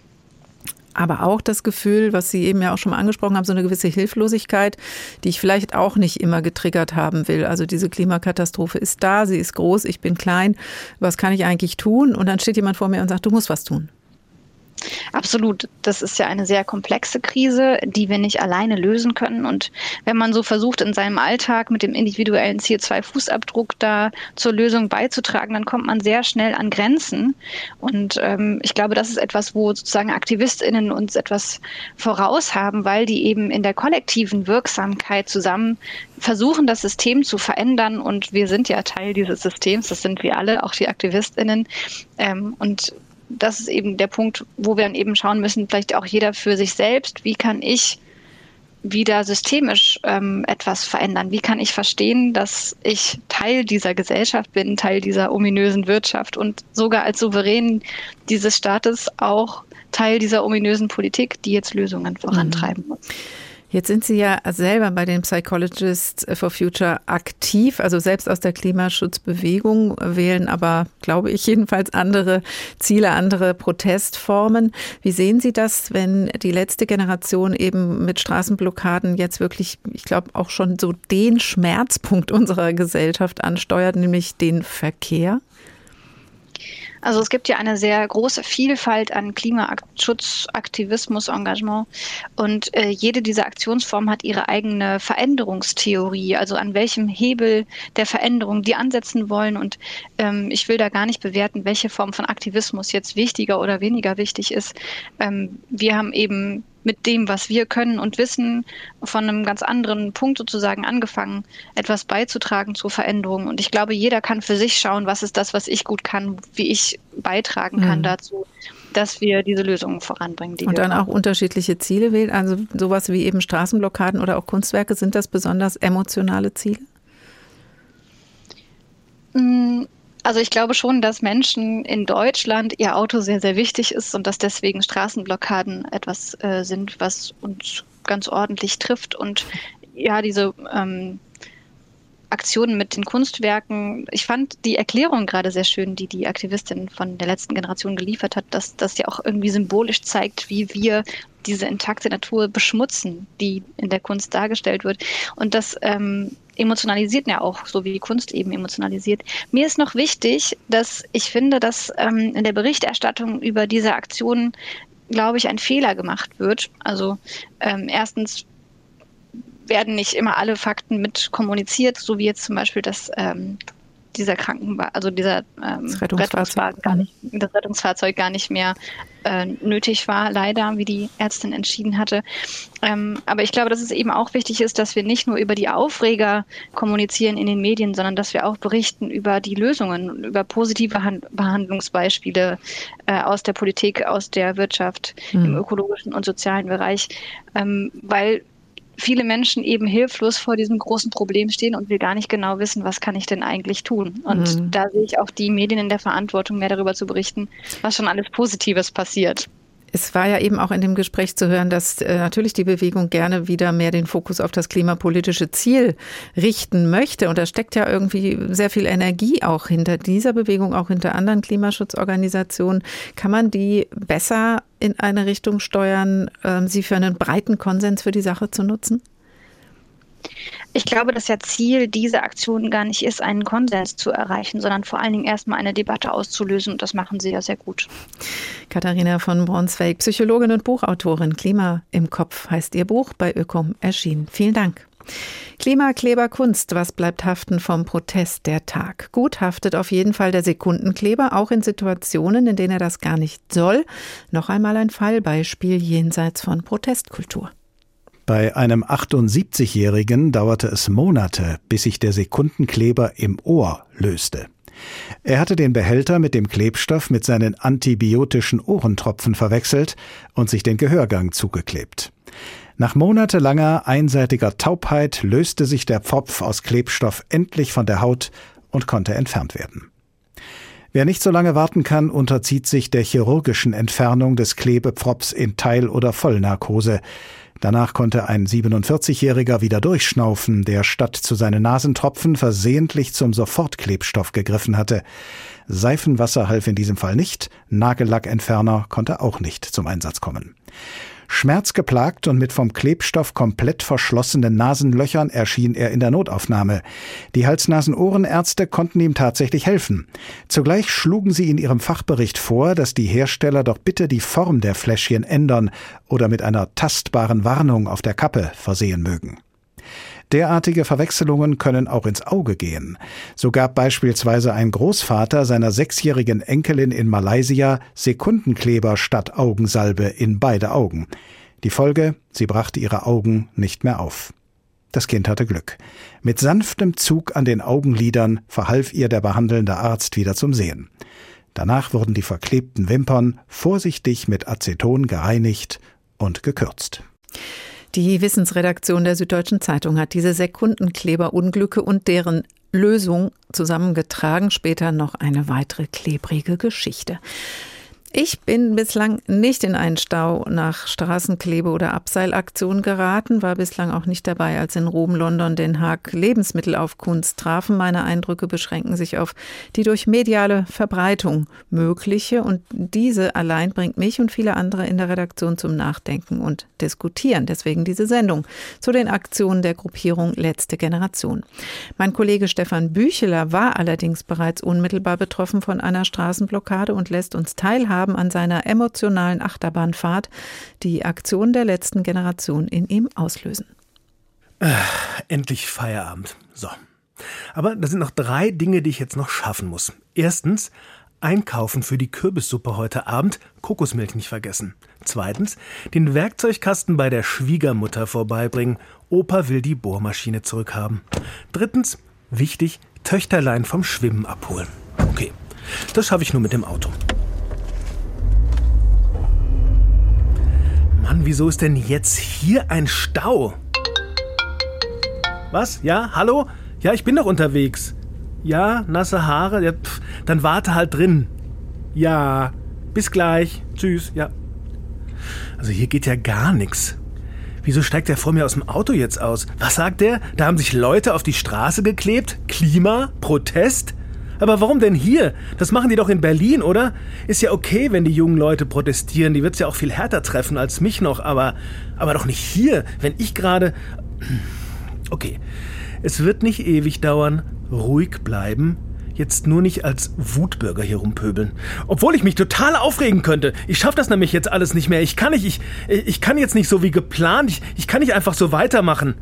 aber auch das Gefühl, was Sie eben ja auch schon mal angesprochen haben, so eine gewisse Hilflosigkeit, die ich vielleicht auch nicht immer getriggert haben will. Also diese Klimakatastrophe ist da, sie ist groß, ich bin klein, was kann ich eigentlich tun? Und dann steht jemand vor mir und sagt, du musst was tun. Absolut. Das ist ja eine sehr komplexe Krise, die wir nicht alleine lösen können. Und wenn man so versucht, in seinem Alltag mit dem individuellen CO2-Fußabdruck da zur Lösung beizutragen, dann kommt man sehr schnell an Grenzen. Und ähm, ich glaube, das ist etwas, wo sozusagen AktivistInnen uns etwas voraus haben, weil die eben in der kollektiven Wirksamkeit zusammen versuchen, das System zu verändern. Und wir sind ja Teil dieses Systems. Das sind wir alle, auch die AktivistInnen. Ähm, und das ist eben der Punkt, wo wir dann eben schauen müssen, vielleicht auch jeder für sich selbst, wie kann ich wieder systemisch ähm, etwas verändern? Wie kann ich verstehen, dass ich Teil dieser Gesellschaft bin, Teil dieser ominösen Wirtschaft und sogar als Souverän dieses Staates auch Teil dieser ominösen Politik, die jetzt Lösungen vorantreiben muss? Jetzt sind Sie ja selber bei den Psychologists for Future aktiv, also selbst aus der Klimaschutzbewegung, wählen aber, glaube ich, jedenfalls andere Ziele, andere Protestformen. Wie sehen Sie das, wenn die letzte Generation eben mit Straßenblockaden jetzt wirklich, ich glaube, auch schon so den Schmerzpunkt unserer Gesellschaft ansteuert, nämlich den Verkehr? Also es gibt ja eine sehr große Vielfalt an Klimaschutz, Aktivismus, Engagement und äh, jede dieser Aktionsformen hat ihre eigene Veränderungstheorie, also an welchem Hebel der Veränderung die ansetzen wollen und ähm, ich will da gar nicht bewerten, welche Form von Aktivismus jetzt wichtiger oder weniger wichtig ist. Ähm, wir haben eben mit dem, was wir können und wissen, von einem ganz anderen Punkt sozusagen angefangen, etwas beizutragen zur Veränderung. Und ich glaube, jeder kann für sich schauen, was ist das, was ich gut kann, wie ich beitragen kann mhm. dazu, dass wir diese Lösungen voranbringen. und dann auch unterschiedliche Ziele wählen, also sowas wie eben Straßenblockaden oder auch Kunstwerke, sind das besonders emotionale Ziele? Mhm also ich glaube schon, dass Menschen in Deutschland ihr Auto sehr, sehr wichtig ist und dass deswegen Straßenblockaden etwas äh, sind, was uns ganz ordentlich trifft. Und ja, diese ähm, Aktionen mit den Kunstwerken. Ich fand die Erklärung gerade sehr schön, die die Aktivistin von der letzten Generation geliefert hat, dass das ja auch irgendwie symbolisch zeigt, wie wir diese intakte Natur beschmutzen, die in der Kunst dargestellt wird. Und das ähm, emotionalisiert ja auch, so wie Kunst eben emotionalisiert. Mir ist noch wichtig, dass ich finde, dass ähm, in der Berichterstattung über diese Aktionen, glaube ich, ein Fehler gemacht wird. Also ähm, erstens werden nicht immer alle Fakten mit kommuniziert, so wie jetzt zum Beispiel das ähm, dieser Krankenwagen, also dieser ähm, Rettungsfahrzeug. gar nicht, das Rettungsfahrzeug gar nicht mehr äh, nötig war, leider, wie die Ärztin entschieden hatte. Ähm, aber ich glaube, dass es eben auch wichtig ist, dass wir nicht nur über die Aufreger kommunizieren in den Medien, sondern dass wir auch berichten über die Lösungen, über positive Hand Behandlungsbeispiele äh, aus der Politik, aus der Wirtschaft, mhm. im ökologischen und sozialen Bereich, ähm, weil viele Menschen eben hilflos vor diesem großen Problem stehen und wir gar nicht genau wissen, was kann ich denn eigentlich tun. Und mhm. da sehe ich auch die Medien in der Verantwortung, mehr darüber zu berichten, was schon alles Positives passiert. Es war ja eben auch in dem Gespräch zu hören, dass äh, natürlich die Bewegung gerne wieder mehr den Fokus auf das klimapolitische Ziel richten möchte. Und da steckt ja irgendwie sehr viel Energie auch hinter dieser Bewegung, auch hinter anderen Klimaschutzorganisationen. Kann man die besser in eine Richtung steuern, äh, sie für einen breiten Konsens für die Sache zu nutzen? Ich glaube, dass ja Ziel dieser Aktion gar nicht ist, einen Konsens zu erreichen, sondern vor allen Dingen erstmal eine Debatte auszulösen. Und das machen sie ja sehr gut. Katharina von Bronsweg, Psychologin und Buchautorin. Klima im Kopf heißt ihr Buch, bei Ökom erschienen. Vielen Dank. Klimakleber Kunst, was bleibt haften vom Protest der Tag? Gut haftet auf jeden Fall der Sekundenkleber, auch in Situationen, in denen er das gar nicht soll. Noch einmal ein Fallbeispiel jenseits von Protestkultur. Bei einem 78-Jährigen dauerte es Monate, bis sich der Sekundenkleber im Ohr löste. Er hatte den Behälter mit dem Klebstoff mit seinen antibiotischen Ohrentropfen verwechselt und sich den Gehörgang zugeklebt. Nach monatelanger einseitiger Taubheit löste sich der Pfropf aus Klebstoff endlich von der Haut und konnte entfernt werden. Wer nicht so lange warten kann, unterzieht sich der chirurgischen Entfernung des Klebepfropfs in Teil- oder Vollnarkose. Danach konnte ein 47-Jähriger wieder durchschnaufen, der statt zu seinen Nasentropfen versehentlich zum Sofortklebstoff gegriffen hatte. Seifenwasser half in diesem Fall nicht, Nagellackentferner konnte auch nicht zum Einsatz kommen. Schmerzgeplagt und mit vom Klebstoff komplett verschlossenen Nasenlöchern erschien er in der Notaufnahme. Die Hals-Nasen-Ohrenärzte konnten ihm tatsächlich helfen. Zugleich schlugen sie in ihrem Fachbericht vor, dass die Hersteller doch bitte die Form der Fläschchen ändern oder mit einer tastbaren Warnung auf der Kappe versehen mögen. Derartige Verwechslungen können auch ins Auge gehen. So gab beispielsweise ein Großvater seiner sechsjährigen Enkelin in Malaysia Sekundenkleber statt Augensalbe in beide Augen. Die Folge, sie brachte ihre Augen nicht mehr auf. Das Kind hatte Glück. Mit sanftem Zug an den Augenlidern verhalf ihr der behandelnde Arzt wieder zum Sehen. Danach wurden die verklebten Wimpern vorsichtig mit Aceton gereinigt und gekürzt. Die Wissensredaktion der Süddeutschen Zeitung hat diese Sekundenkleberunglücke und deren Lösung zusammengetragen. Später noch eine weitere klebrige Geschichte. Ich bin bislang nicht in einen Stau nach Straßenklebe- oder Abseilaktion geraten, war bislang auch nicht dabei, als in Rom, London, Den Haag Lebensmittel auf Kunst trafen. Meine Eindrücke beschränken sich auf die durch mediale Verbreitung mögliche und diese allein bringt mich und viele andere in der Redaktion zum Nachdenken und Diskutieren. Deswegen diese Sendung zu den Aktionen der Gruppierung Letzte Generation. Mein Kollege Stefan Bücheler war allerdings bereits unmittelbar betroffen von einer Straßenblockade und lässt uns teilhaben haben an seiner emotionalen Achterbahnfahrt die Aktion der letzten Generation in ihm auslösen. Ach, endlich Feierabend. So. Aber da sind noch drei Dinge, die ich jetzt noch schaffen muss. Erstens, einkaufen für die Kürbissuppe heute Abend, Kokosmilch nicht vergessen. Zweitens, den Werkzeugkasten bei der Schwiegermutter vorbeibringen. Opa will die Bohrmaschine zurückhaben. Drittens, wichtig, Töchterlein vom Schwimmen abholen. Okay, das schaffe ich nur mit dem Auto. Mann, wieso ist denn jetzt hier ein Stau? Was? Ja? Hallo? Ja, ich bin doch unterwegs. Ja, nasse Haare? Ja, pff, dann warte halt drin. Ja, bis gleich. Tschüss. Ja. Also hier geht ja gar nichts. Wieso steigt er vor mir aus dem Auto jetzt aus? Was sagt er? Da haben sich Leute auf die Straße geklebt? Klima? Protest? Aber warum denn hier? Das machen die doch in Berlin, oder? Ist ja okay, wenn die jungen Leute protestieren. Die wird's ja auch viel härter treffen als mich noch, aber, aber doch nicht hier, wenn ich gerade. Okay. Es wird nicht ewig dauern. Ruhig bleiben. Jetzt nur nicht als Wutbürger hier rumpöbeln. Obwohl ich mich total aufregen könnte. Ich schaffe das nämlich jetzt alles nicht mehr. Ich kann nicht, ich, ich kann jetzt nicht so wie geplant. Ich, ich kann nicht einfach so weitermachen.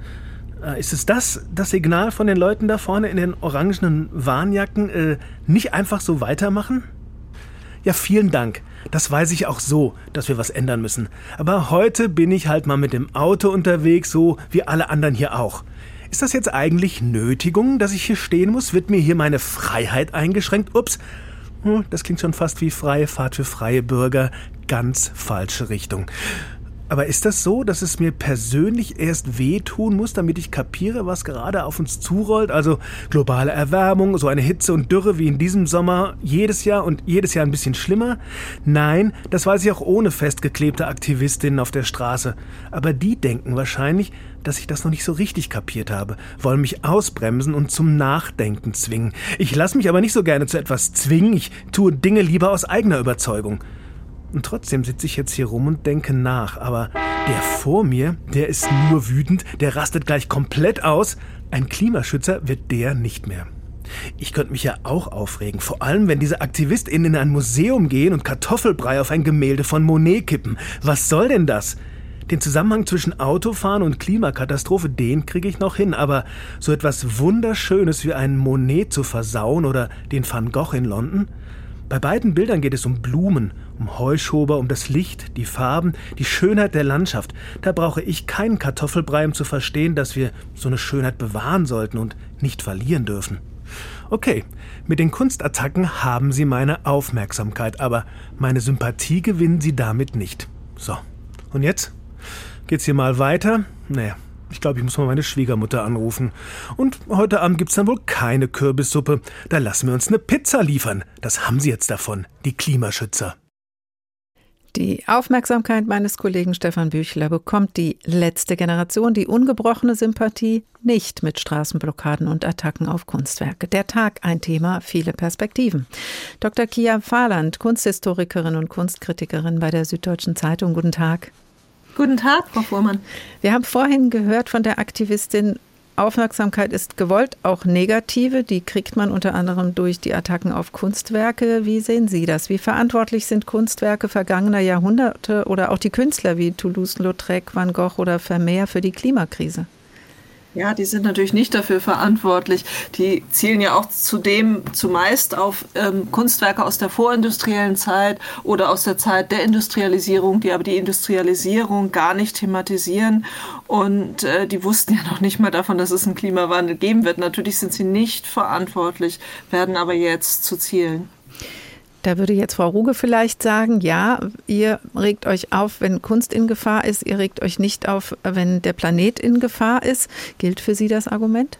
Äh, ist es das, das Signal von den Leuten da vorne in den orangenen Warnjacken? Äh, nicht einfach so weitermachen? Ja, vielen Dank. Das weiß ich auch so, dass wir was ändern müssen. Aber heute bin ich halt mal mit dem Auto unterwegs, so wie alle anderen hier auch. Ist das jetzt eigentlich Nötigung, dass ich hier stehen muss? Wird mir hier meine Freiheit eingeschränkt? Ups. Hm, das klingt schon fast wie freie Fahrt für freie Bürger. Ganz falsche Richtung. Aber ist das so, dass es mir persönlich erst wehtun muss, damit ich kapiere, was gerade auf uns zurollt? Also globale Erwärmung, so eine Hitze und Dürre wie in diesem Sommer jedes Jahr und jedes Jahr ein bisschen schlimmer? Nein, das weiß ich auch ohne festgeklebte Aktivistinnen auf der Straße. Aber die denken wahrscheinlich, dass ich das noch nicht so richtig kapiert habe, wollen mich ausbremsen und zum Nachdenken zwingen. Ich lasse mich aber nicht so gerne zu etwas zwingen, ich tue Dinge lieber aus eigener Überzeugung. Und trotzdem sitze ich jetzt hier rum und denke nach. Aber der vor mir, der ist nur wütend, der rastet gleich komplett aus. Ein Klimaschützer wird der nicht mehr. Ich könnte mich ja auch aufregen, vor allem wenn diese AktivistInnen in ein Museum gehen und Kartoffelbrei auf ein Gemälde von Monet kippen. Was soll denn das? Den Zusammenhang zwischen Autofahren und Klimakatastrophe, den kriege ich noch hin, aber so etwas Wunderschönes wie einen Monet zu versauen oder den Van Gogh in London? Bei beiden Bildern geht es um Blumen, um Heuschober, um das Licht, die Farben, die Schönheit der Landschaft. Da brauche ich keinen Kartoffelbrei, um zu verstehen, dass wir so eine Schönheit bewahren sollten und nicht verlieren dürfen. Okay, mit den Kunstattacken haben sie meine Aufmerksamkeit, aber meine Sympathie gewinnen sie damit nicht. So, und jetzt? Geht's hier mal weiter? Naja, ich glaube, ich muss mal meine Schwiegermutter anrufen. Und heute Abend gibt's dann wohl keine Kürbissuppe. Da lassen wir uns eine Pizza liefern. Das haben sie jetzt davon, die Klimaschützer. Die Aufmerksamkeit meines Kollegen Stefan Büchler bekommt die letzte Generation, die ungebrochene Sympathie, nicht mit Straßenblockaden und Attacken auf Kunstwerke. Der Tag ein Thema, viele Perspektiven. Dr. Kia Fahland, Kunsthistorikerin und Kunstkritikerin bei der Süddeutschen Zeitung. Guten Tag. Guten Tag, Frau Fuhrmann. Wir haben vorhin gehört von der Aktivistin, Aufmerksamkeit ist gewollt, auch negative. Die kriegt man unter anderem durch die Attacken auf Kunstwerke. Wie sehen Sie das? Wie verantwortlich sind Kunstwerke vergangener Jahrhunderte oder auch die Künstler wie Toulouse-Lautrec, Van Gogh oder Vermeer für die Klimakrise? Ja, die sind natürlich nicht dafür verantwortlich. Die zielen ja auch zudem zumeist auf ähm, Kunstwerke aus der vorindustriellen Zeit oder aus der Zeit der Industrialisierung, die aber die Industrialisierung gar nicht thematisieren. Und äh, die wussten ja noch nicht mal davon, dass es einen Klimawandel geben wird. Natürlich sind sie nicht verantwortlich, werden aber jetzt zu Zielen. Da würde jetzt Frau Ruge vielleicht sagen, ja, ihr regt euch auf, wenn Kunst in Gefahr ist, ihr regt euch nicht auf, wenn der Planet in Gefahr ist. Gilt für Sie das Argument?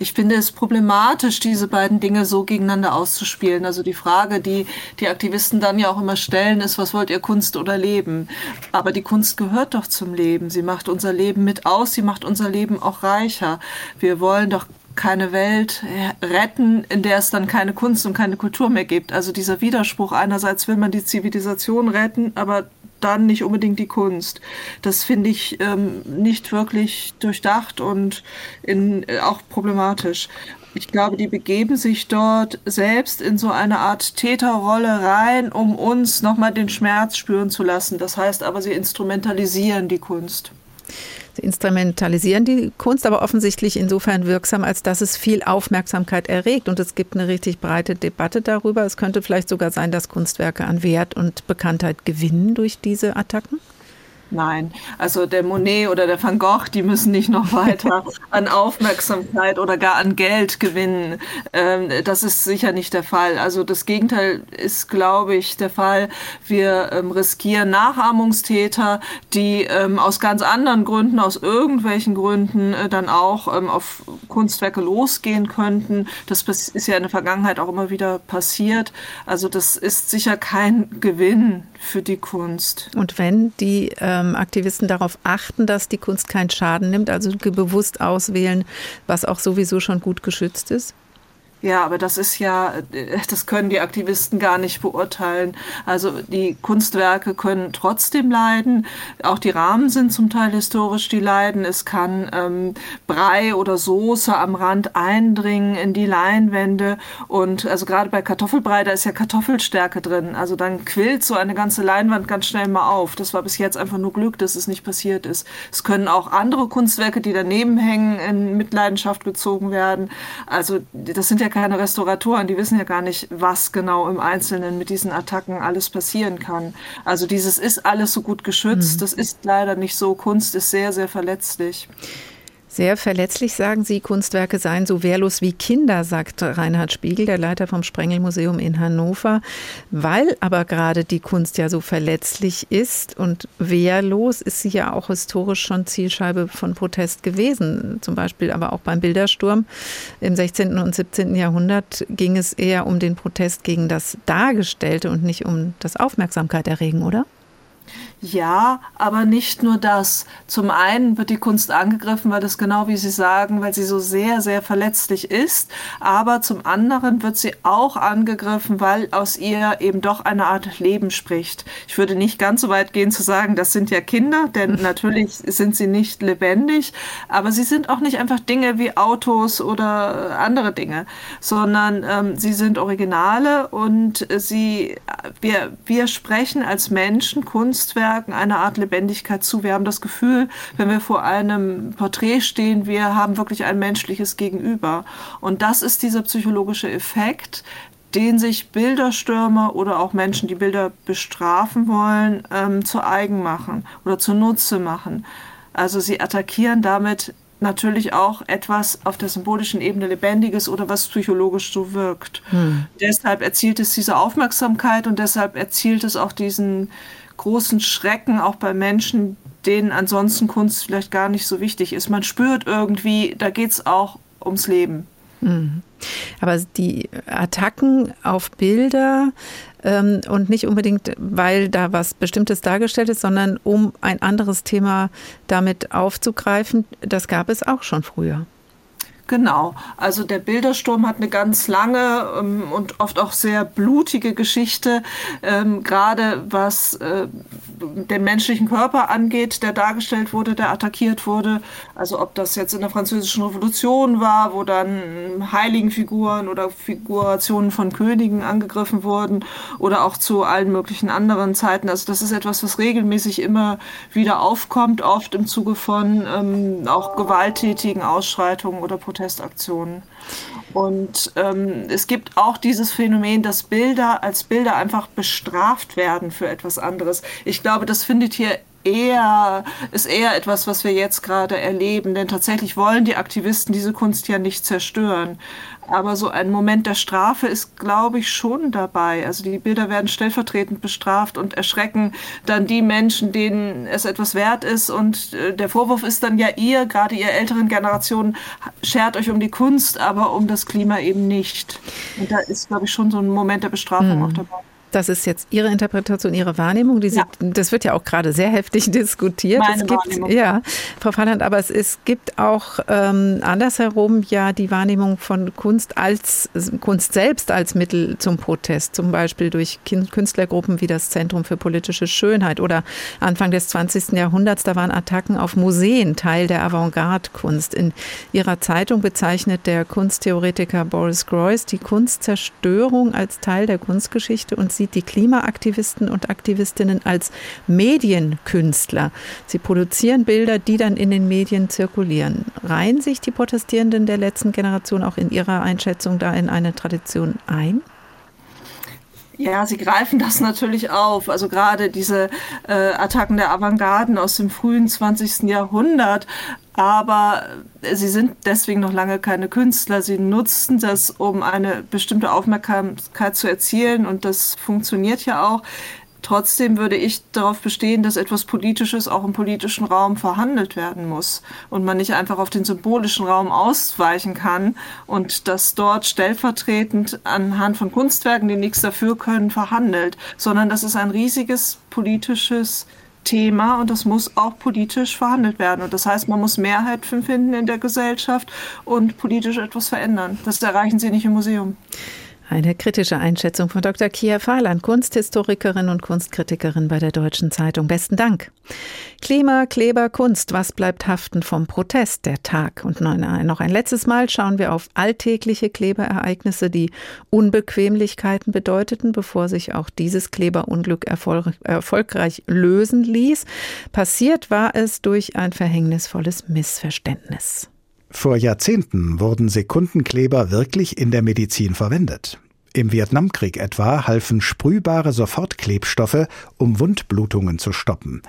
Ich finde es problematisch, diese beiden Dinge so gegeneinander auszuspielen. Also die Frage, die die Aktivisten dann ja auch immer stellen, ist, was wollt ihr Kunst oder Leben? Aber die Kunst gehört doch zum Leben. Sie macht unser Leben mit aus, sie macht unser Leben auch reicher. Wir wollen doch keine Welt retten, in der es dann keine Kunst und keine Kultur mehr gibt. Also dieser Widerspruch, einerseits will man die Zivilisation retten, aber dann nicht unbedingt die Kunst. Das finde ich ähm, nicht wirklich durchdacht und in, äh, auch problematisch. Ich glaube, die begeben sich dort selbst in so eine Art Täterrolle rein, um uns nochmal den Schmerz spüren zu lassen. Das heißt aber, sie instrumentalisieren die Kunst. Sie instrumentalisieren die Kunst, aber offensichtlich insofern wirksam, als dass es viel Aufmerksamkeit erregt. Und es gibt eine richtig breite Debatte darüber. Es könnte vielleicht sogar sein, dass Kunstwerke an Wert und Bekanntheit gewinnen durch diese Attacken. Nein, also der Monet oder der Van Gogh, die müssen nicht noch weiter an Aufmerksamkeit oder gar an Geld gewinnen. Ähm, das ist sicher nicht der Fall. Also das Gegenteil ist, glaube ich, der Fall. Wir ähm, riskieren Nachahmungstäter, die ähm, aus ganz anderen Gründen, aus irgendwelchen Gründen äh, dann auch auf Kunstwerke losgehen könnten. Das ist ja in der Vergangenheit auch immer wieder passiert. Also das ist sicher kein Gewinn für die Kunst. Und wenn die äh ähm, Aktivisten darauf achten, dass die Kunst keinen Schaden nimmt, also bewusst auswählen, was auch sowieso schon gut geschützt ist? Ja, aber das ist ja, äh, das können die Aktivisten gar nicht beurteilen. Also die Kunstwerke können trotzdem leiden. Auch die Rahmen sind zum Teil historisch, die leiden. Es kann ähm, Brei oder Soße am Rand eindringen in die Leinwände. Und also gerade bei Kartoffelbrei, da ist ja Kartoffelstärke drin. Also dann quillt so eine ganze Leinwand ganz schnell mal auf. Das war bis jetzt einfach nur Glück, dass es nicht passiert ist. Es können auch andere Kunstwerke, die daneben hängen, in Mitleidenschaft gezogen werden. Also das sind ja keine Restauratoren, die wissen ja gar nicht, was genau im Einzelnen mit diesen Attacken alles passieren kann. Also dieses ist alles so gut geschützt, mhm. das ist leider nicht so. Kunst ist sehr, sehr verletzlich. Sehr verletzlich sagen Sie, Kunstwerke seien so wehrlos wie Kinder, sagt Reinhard Spiegel, der Leiter vom Sprengelmuseum in Hannover. Weil aber gerade die Kunst ja so verletzlich ist und wehrlos, ist sie ja auch historisch schon Zielscheibe von Protest gewesen. Zum Beispiel aber auch beim Bildersturm im 16. und 17. Jahrhundert ging es eher um den Protest gegen das Dargestellte und nicht um das Aufmerksamkeit erregen, oder? Ja, aber nicht nur das. Zum einen wird die Kunst angegriffen, weil das genau wie Sie sagen, weil sie so sehr, sehr verletzlich ist. Aber zum anderen wird sie auch angegriffen, weil aus ihr eben doch eine Art Leben spricht. Ich würde nicht ganz so weit gehen zu sagen, das sind ja Kinder, denn natürlich sind sie nicht lebendig, aber sie sind auch nicht einfach Dinge wie Autos oder andere Dinge, sondern ähm, sie sind Originale und sie, wir, wir sprechen als Menschen Kunstwerke Kunstwerken eine Art Lebendigkeit zu. Wir haben das Gefühl, wenn wir vor einem Porträt stehen, wir haben wirklich ein menschliches Gegenüber. Und das ist dieser psychologische Effekt, den sich Bilderstürmer oder auch Menschen, die Bilder bestrafen wollen, ähm, zu eigen machen oder zunutze machen. Also sie attackieren damit natürlich auch etwas auf der symbolischen Ebene Lebendiges oder was psychologisch so wirkt. Hm. Deshalb erzielt es diese Aufmerksamkeit und deshalb erzielt es auch diesen großen Schrecken auch bei Menschen, denen ansonsten Kunst vielleicht gar nicht so wichtig ist. Man spürt irgendwie, da geht es auch ums Leben. Mhm. Aber die Attacken auf Bilder ähm, und nicht unbedingt, weil da was Bestimmtes dargestellt ist, sondern um ein anderes Thema damit aufzugreifen, das gab es auch schon früher. Genau, also der Bildersturm hat eine ganz lange ähm, und oft auch sehr blutige Geschichte, ähm, gerade was äh, den menschlichen Körper angeht, der dargestellt wurde, der attackiert wurde. Also ob das jetzt in der Französischen Revolution war, wo dann Heiligenfiguren oder Figurationen von Königen angegriffen wurden oder auch zu allen möglichen anderen Zeiten. Also das ist etwas, was regelmäßig immer wieder aufkommt, oft im Zuge von ähm, auch gewalttätigen Ausschreitungen oder Protesten. Protestaktionen. Und ähm, es gibt auch dieses Phänomen, dass Bilder als Bilder einfach bestraft werden für etwas anderes. Ich glaube, das findet hier eher, ist eher etwas, was wir jetzt gerade erleben. Denn tatsächlich wollen die Aktivisten diese Kunst ja nicht zerstören. Aber so ein Moment der Strafe ist, glaube ich, schon dabei. Also die Bilder werden stellvertretend bestraft und erschrecken dann die Menschen, denen es etwas wert ist. Und äh, der Vorwurf ist dann ja ihr, gerade ihr älteren Generationen, schert euch um die Kunst, aber um das Klima eben nicht. Und da ist, glaube ich, schon so ein Moment der Bestrafung mhm. auch dabei. Das ist jetzt Ihre Interpretation, Ihre Wahrnehmung. Ja. das wird ja auch gerade sehr heftig diskutiert. Meine es gibt, ja, Frau Falland, aber es, es gibt auch ähm, andersherum ja die Wahrnehmung von Kunst als Kunst selbst als Mittel zum Protest, zum Beispiel durch Künstlergruppen wie das Zentrum für politische Schönheit oder Anfang des 20. Jahrhunderts, da waren Attacken auf Museen Teil der Avantgarde-Kunst. In ihrer Zeitung bezeichnet der Kunsttheoretiker Boris Groys die Kunstzerstörung als Teil der Kunstgeschichte und sieht die Klimaaktivisten und Aktivistinnen als Medienkünstler. Sie produzieren Bilder, die dann in den Medien zirkulieren. Reihen sich die Protestierenden der letzten Generation auch in ihrer Einschätzung da in eine Tradition ein? Ja, sie greifen das natürlich auf. Also gerade diese äh, Attacken der Avantgarden aus dem frühen 20. Jahrhundert. Aber sie sind deswegen noch lange keine Künstler. Sie nutzen das, um eine bestimmte Aufmerksamkeit zu erzielen und das funktioniert ja auch. Trotzdem würde ich darauf bestehen, dass etwas Politisches auch im politischen Raum verhandelt werden muss und man nicht einfach auf den symbolischen Raum ausweichen kann und das dort stellvertretend anhand von Kunstwerken, die nichts dafür können, verhandelt, sondern dass es ein riesiges politisches Thema und das muss auch politisch verhandelt werden. Und das heißt, man muss Mehrheit finden in der Gesellschaft und politisch etwas verändern. Das erreichen Sie nicht im Museum. Eine kritische Einschätzung von Dr. Kia Fahlan, Kunsthistorikerin und Kunstkritikerin bei der Deutschen Zeitung. Besten Dank. Klima, Kleber, Kunst. Was bleibt haften vom Protest der Tag? Und noch ein letztes Mal schauen wir auf alltägliche Kleberereignisse, die Unbequemlichkeiten bedeuteten, bevor sich auch dieses Kleberunglück erfolg erfolgreich lösen ließ. Passiert war es durch ein verhängnisvolles Missverständnis. Vor Jahrzehnten wurden Sekundenkleber wirklich in der Medizin verwendet. Im Vietnamkrieg etwa halfen sprühbare Sofortklebstoffe, um Wundblutungen zu stoppen.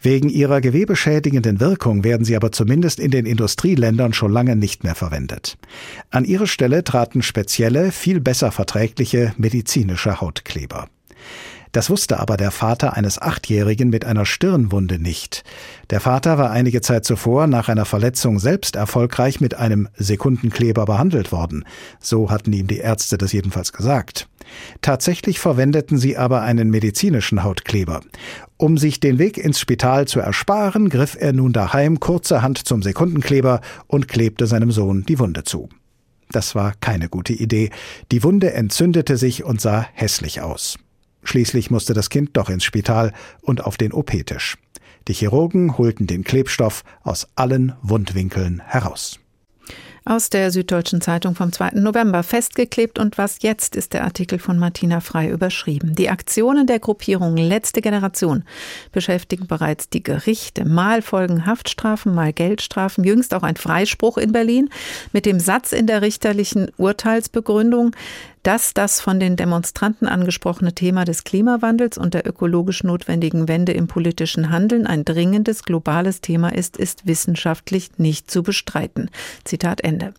Wegen ihrer gewebeschädigenden Wirkung werden sie aber zumindest in den Industrieländern schon lange nicht mehr verwendet. An ihre Stelle traten spezielle, viel besser verträgliche medizinische Hautkleber. Das wusste aber der Vater eines Achtjährigen mit einer Stirnwunde nicht. Der Vater war einige Zeit zuvor nach einer Verletzung selbst erfolgreich mit einem Sekundenkleber behandelt worden. So hatten ihm die Ärzte das jedenfalls gesagt. Tatsächlich verwendeten sie aber einen medizinischen Hautkleber. Um sich den Weg ins Spital zu ersparen, griff er nun daheim kurzerhand zum Sekundenkleber und klebte seinem Sohn die Wunde zu. Das war keine gute Idee. Die Wunde entzündete sich und sah hässlich aus. Schließlich musste das Kind doch ins Spital und auf den OP-Tisch. Die Chirurgen holten den Klebstoff aus allen Wundwinkeln heraus. Aus der Süddeutschen Zeitung vom 2. November festgeklebt und was jetzt ist der Artikel von Martina Frei überschrieben. Die Aktionen der Gruppierung Letzte Generation beschäftigen bereits die Gerichte. Mal folgen Haftstrafen, mal Geldstrafen, jüngst auch ein Freispruch in Berlin mit dem Satz in der richterlichen Urteilsbegründung, dass das von den Demonstranten angesprochene Thema des Klimawandels und der ökologisch notwendigen Wende im politischen Handeln ein dringendes globales Thema ist, ist wissenschaftlich nicht zu bestreiten. Zitat Ende.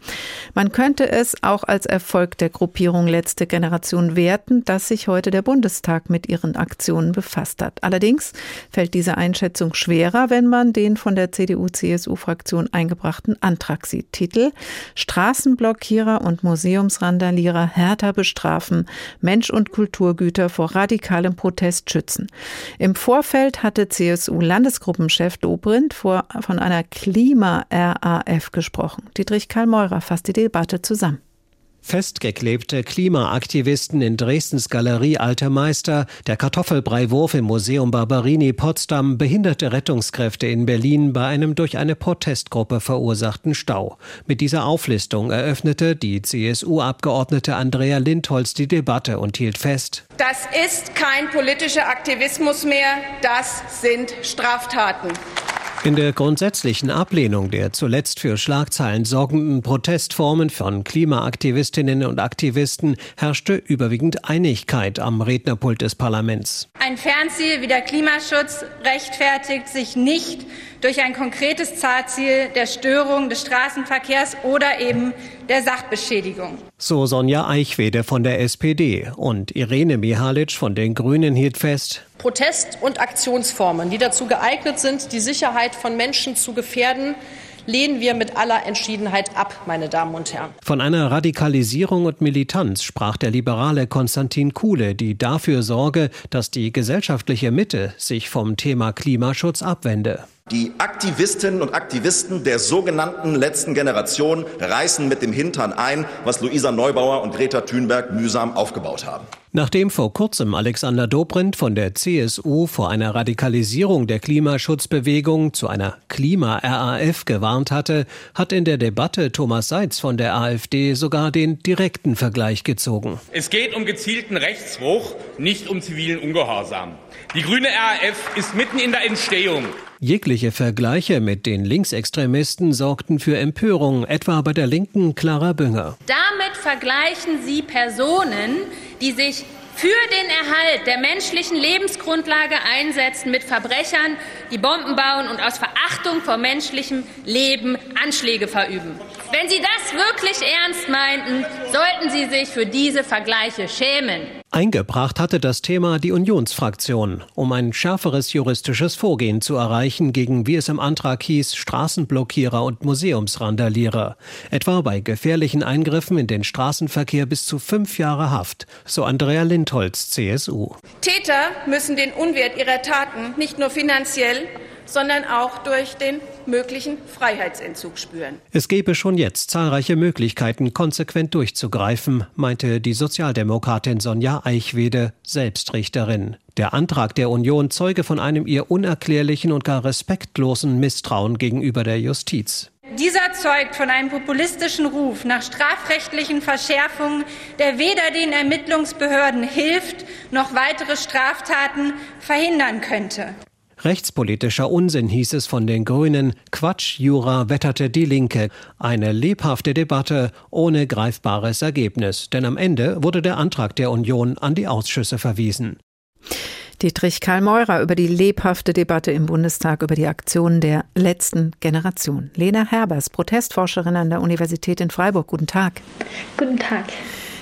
Man könnte es auch als Erfolg der Gruppierung Letzte Generation werten, dass sich heute der Bundestag mit ihren Aktionen befasst hat. Allerdings fällt diese Einschätzung schwerer, wenn man den von der CDU-CSU-Fraktion eingebrachten Antrag sieht. Titel Straßenblockierer und Museumsrandalierer härter härter bestrafen, Mensch- und Kulturgüter vor radikalem Protest schützen. Im Vorfeld hatte CSU-Landesgruppenchef Dobrindt vor, von einer Klima-RAF gesprochen. Dietrich Karl Meurer fasst die Debatte zusammen. Festgeklebte Klimaaktivisten in Dresdens Galerie Alte Meister, der Kartoffelbreiwurf im Museum Barberini Potsdam, behinderte Rettungskräfte in Berlin bei einem durch eine Protestgruppe verursachten Stau. Mit dieser Auflistung eröffnete die CSU-Abgeordnete Andrea Lindholz die Debatte und hielt fest. Das ist kein politischer Aktivismus mehr, das sind Straftaten. In der grundsätzlichen Ablehnung der zuletzt für Schlagzeilen sorgenden Protestformen von Klimaaktivistinnen und Aktivisten herrschte überwiegend Einigkeit am Rednerpult des Parlaments. Ein Fernziel wie der Klimaschutz rechtfertigt sich nicht durch ein konkretes Zahlziel der Störung des Straßenverkehrs oder eben der Sachbeschädigung. So Sonja Eichwede von der SPD und Irene Mihalic von den Grünen hielt fest. Protest- und Aktionsformen, die dazu geeignet sind, die Sicherheit von Menschen zu gefährden, lehnen wir mit aller Entschiedenheit ab, meine Damen und Herren. Von einer Radikalisierung und Militanz sprach der liberale Konstantin Kuhle, die dafür sorge, dass die gesellschaftliche Mitte sich vom Thema Klimaschutz abwende. Die Aktivistinnen und Aktivisten der sogenannten letzten Generation reißen mit dem Hintern ein, was Luisa Neubauer und Greta Thunberg mühsam aufgebaut haben. Nachdem vor kurzem Alexander Dobrindt von der CSU vor einer Radikalisierung der Klimaschutzbewegung zu einer Klima-RAF gewarnt hatte, hat in der Debatte Thomas Seitz von der AfD sogar den direkten Vergleich gezogen. Es geht um gezielten Rechtsbruch, nicht um zivilen Ungehorsam. Die grüne RAF ist mitten in der Entstehung. Jegliche Vergleiche mit den Linksextremisten sorgten für Empörung, etwa bei der Linken Clara Bünger. Damit vergleichen Sie Personen, die sich für den Erhalt der menschlichen Lebensgrundlage einsetzen mit Verbrechern, die Bomben bauen und aus Verachtung vor menschlichem Leben Anschläge verüben. Wenn Sie das wirklich ernst meinten, sollten Sie sich für diese Vergleiche schämen. Eingebracht hatte das Thema die Unionsfraktion, um ein schärferes juristisches Vorgehen zu erreichen gegen, wie es im Antrag hieß, Straßenblockierer und Museumsrandalierer. Etwa bei gefährlichen Eingriffen in den Straßenverkehr bis zu fünf Jahre Haft, so Andrea Lindholz, CSU. Täter müssen den Unwert ihrer Taten nicht nur finanziell, sondern auch durch den möglichen Freiheitsentzug spüren. Es gebe schon jetzt zahlreiche Möglichkeiten, konsequent durchzugreifen, meinte die Sozialdemokratin Sonja Eichwede, Selbstrichterin. Der Antrag der Union zeuge von einem ihr unerklärlichen und gar respektlosen Misstrauen gegenüber der Justiz. Dieser zeugt von einem populistischen Ruf nach strafrechtlichen Verschärfungen, der weder den Ermittlungsbehörden hilft noch weitere Straftaten verhindern könnte. Rechtspolitischer Unsinn hieß es von den Grünen, Quatsch, Jura wetterte die Linke. Eine lebhafte Debatte ohne greifbares Ergebnis, denn am Ende wurde der Antrag der Union an die Ausschüsse verwiesen. Dietrich Karl Meurer über die lebhafte Debatte im Bundestag über die Aktionen der letzten Generation. Lena Herbers, Protestforscherin an der Universität in Freiburg. Guten Tag. Guten Tag.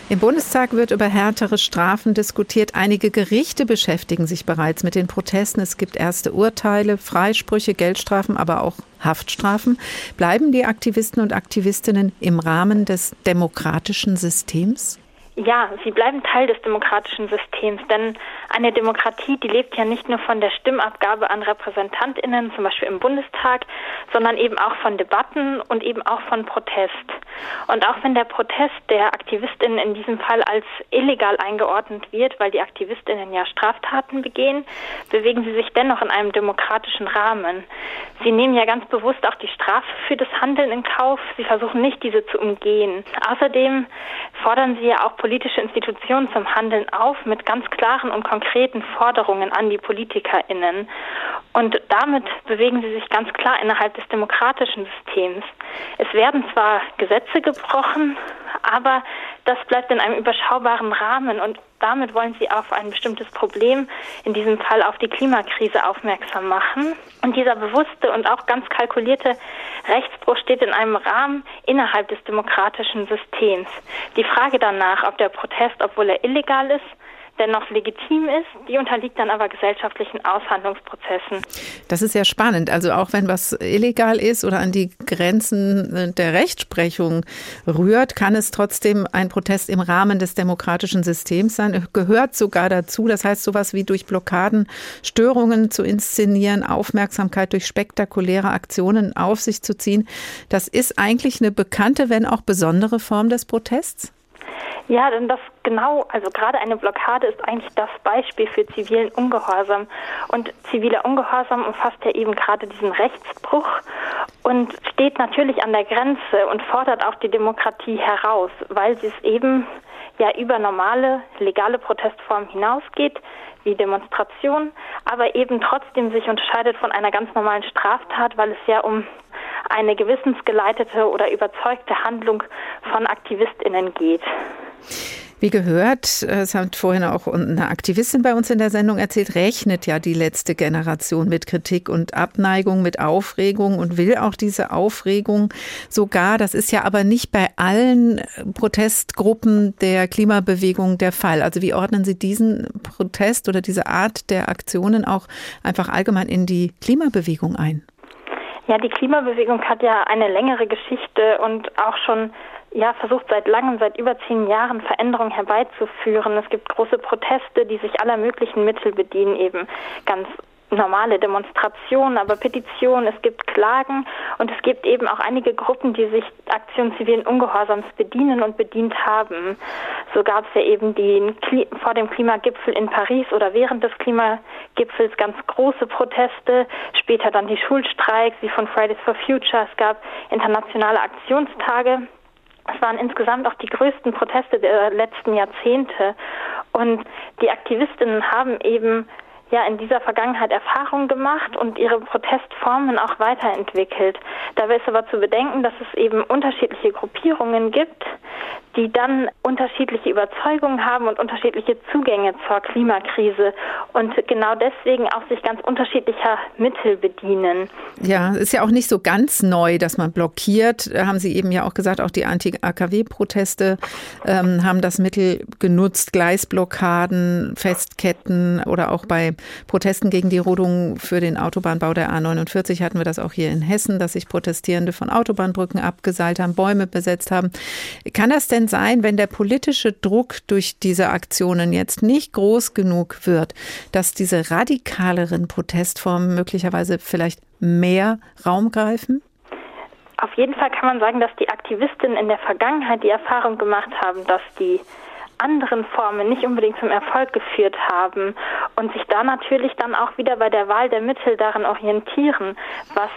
Im Bundestag wird über härtere Strafen diskutiert. Einige Gerichte beschäftigen sich bereits mit den Protesten. Es gibt erste Urteile, Freisprüche, Geldstrafen, aber auch Haftstrafen. Bleiben die Aktivisten und Aktivistinnen im Rahmen des demokratischen Systems? Ja, sie bleiben Teil des demokratischen Systems, denn eine Demokratie, die lebt ja nicht nur von der Stimmabgabe an Repräsentantinnen, zum Beispiel im Bundestag, sondern eben auch von Debatten und eben auch von Protest. Und auch wenn der Protest der Aktivistinnen in diesem Fall als illegal eingeordnet wird, weil die Aktivistinnen ja Straftaten begehen, bewegen sie sich dennoch in einem demokratischen Rahmen. Sie nehmen ja ganz bewusst auch die Strafe für das Handeln in Kauf. Sie versuchen nicht, diese zu umgehen. Außerdem fordern sie ja auch politische Institutionen zum Handeln auf mit ganz klaren und konkreten Forderungen an die PolitikerInnen. Und damit bewegen sie sich ganz klar innerhalb des demokratischen Systems. Es werden zwar Gesetze gebrochen, aber das bleibt in einem überschaubaren Rahmen und damit wollen sie auf ein bestimmtes Problem, in diesem Fall auf die Klimakrise aufmerksam machen. Und dieser bewusste und auch ganz kalkulierte Rechtsbruch steht in einem Rahmen innerhalb des demokratischen Systems. Die Frage danach, ob der Protest, obwohl er illegal ist, dennoch legitim ist, die unterliegt dann aber gesellschaftlichen Aushandlungsprozessen. Das ist ja spannend. Also auch wenn was illegal ist oder an die Grenzen der Rechtsprechung rührt, kann es trotzdem ein Protest im Rahmen des demokratischen Systems sein. Gehört sogar dazu. Das heißt, sowas wie durch Blockaden Störungen zu inszenieren, Aufmerksamkeit durch spektakuläre Aktionen auf sich zu ziehen. Das ist eigentlich eine bekannte, wenn auch besondere Form des Protests? Ja, denn das genau, also gerade eine Blockade ist eigentlich das Beispiel für zivilen Ungehorsam. Und ziviler Ungehorsam umfasst ja eben gerade diesen Rechtsbruch und steht natürlich an der Grenze und fordert auch die Demokratie heraus, weil sie es eben ja über normale legale Protestformen hinausgeht, wie Demonstration, aber eben trotzdem sich unterscheidet von einer ganz normalen Straftat, weil es ja um eine gewissensgeleitete oder überzeugte Handlung von Aktivistinnen geht. Wie gehört, es hat vorhin auch eine Aktivistin bei uns in der Sendung erzählt, rechnet ja die letzte Generation mit Kritik und Abneigung, mit Aufregung und will auch diese Aufregung sogar. Das ist ja aber nicht bei allen Protestgruppen der Klimabewegung der Fall. Also wie ordnen Sie diesen Protest oder diese Art der Aktionen auch einfach allgemein in die Klimabewegung ein? Ja, die Klimabewegung hat ja eine längere Geschichte und auch schon ja, versucht seit langem, seit über zehn Jahren Veränderungen herbeizuführen. Es gibt große Proteste, die sich aller möglichen Mittel bedienen, eben ganz normale Demonstrationen, aber Petitionen, es gibt Klagen und es gibt eben auch einige Gruppen, die sich Aktion zivilen Ungehorsams bedienen und bedient haben. So gab es ja eben die vor dem Klimagipfel in Paris oder während des Klimagipfels ganz große Proteste, später dann die Schulstreiks wie von Fridays for Future, es gab internationale Aktionstage. Es waren insgesamt auch die größten Proteste der letzten Jahrzehnte. Und die Aktivistinnen haben eben ja in dieser Vergangenheit Erfahrungen gemacht und ihre Protestformen auch weiterentwickelt. Dabei ist aber zu bedenken, dass es eben unterschiedliche Gruppierungen gibt, die dann unterschiedliche Überzeugungen haben und unterschiedliche Zugänge zur Klimakrise und genau deswegen auch sich ganz unterschiedlicher Mittel bedienen. Ja, ist ja auch nicht so ganz neu, dass man blockiert. Haben Sie eben ja auch gesagt, auch die Anti-AKW-Proteste ähm, haben das Mittel genutzt, Gleisblockaden, Festketten oder auch bei Protesten gegen die Rodung für den Autobahnbau der A49 hatten wir das auch hier in Hessen, dass sich Protestierende von Autobahnbrücken abgeseilt haben, Bäume besetzt haben. Kann das denn sein, wenn der politische Druck durch diese Aktionen jetzt nicht groß genug wird, dass diese radikaleren Protestformen möglicherweise vielleicht mehr Raum greifen? Auf jeden Fall kann man sagen, dass die Aktivistinnen in der Vergangenheit die Erfahrung gemacht haben, dass die anderen Formen nicht unbedingt zum Erfolg geführt haben und sich da natürlich dann auch wieder bei der Wahl der Mittel daran orientieren, was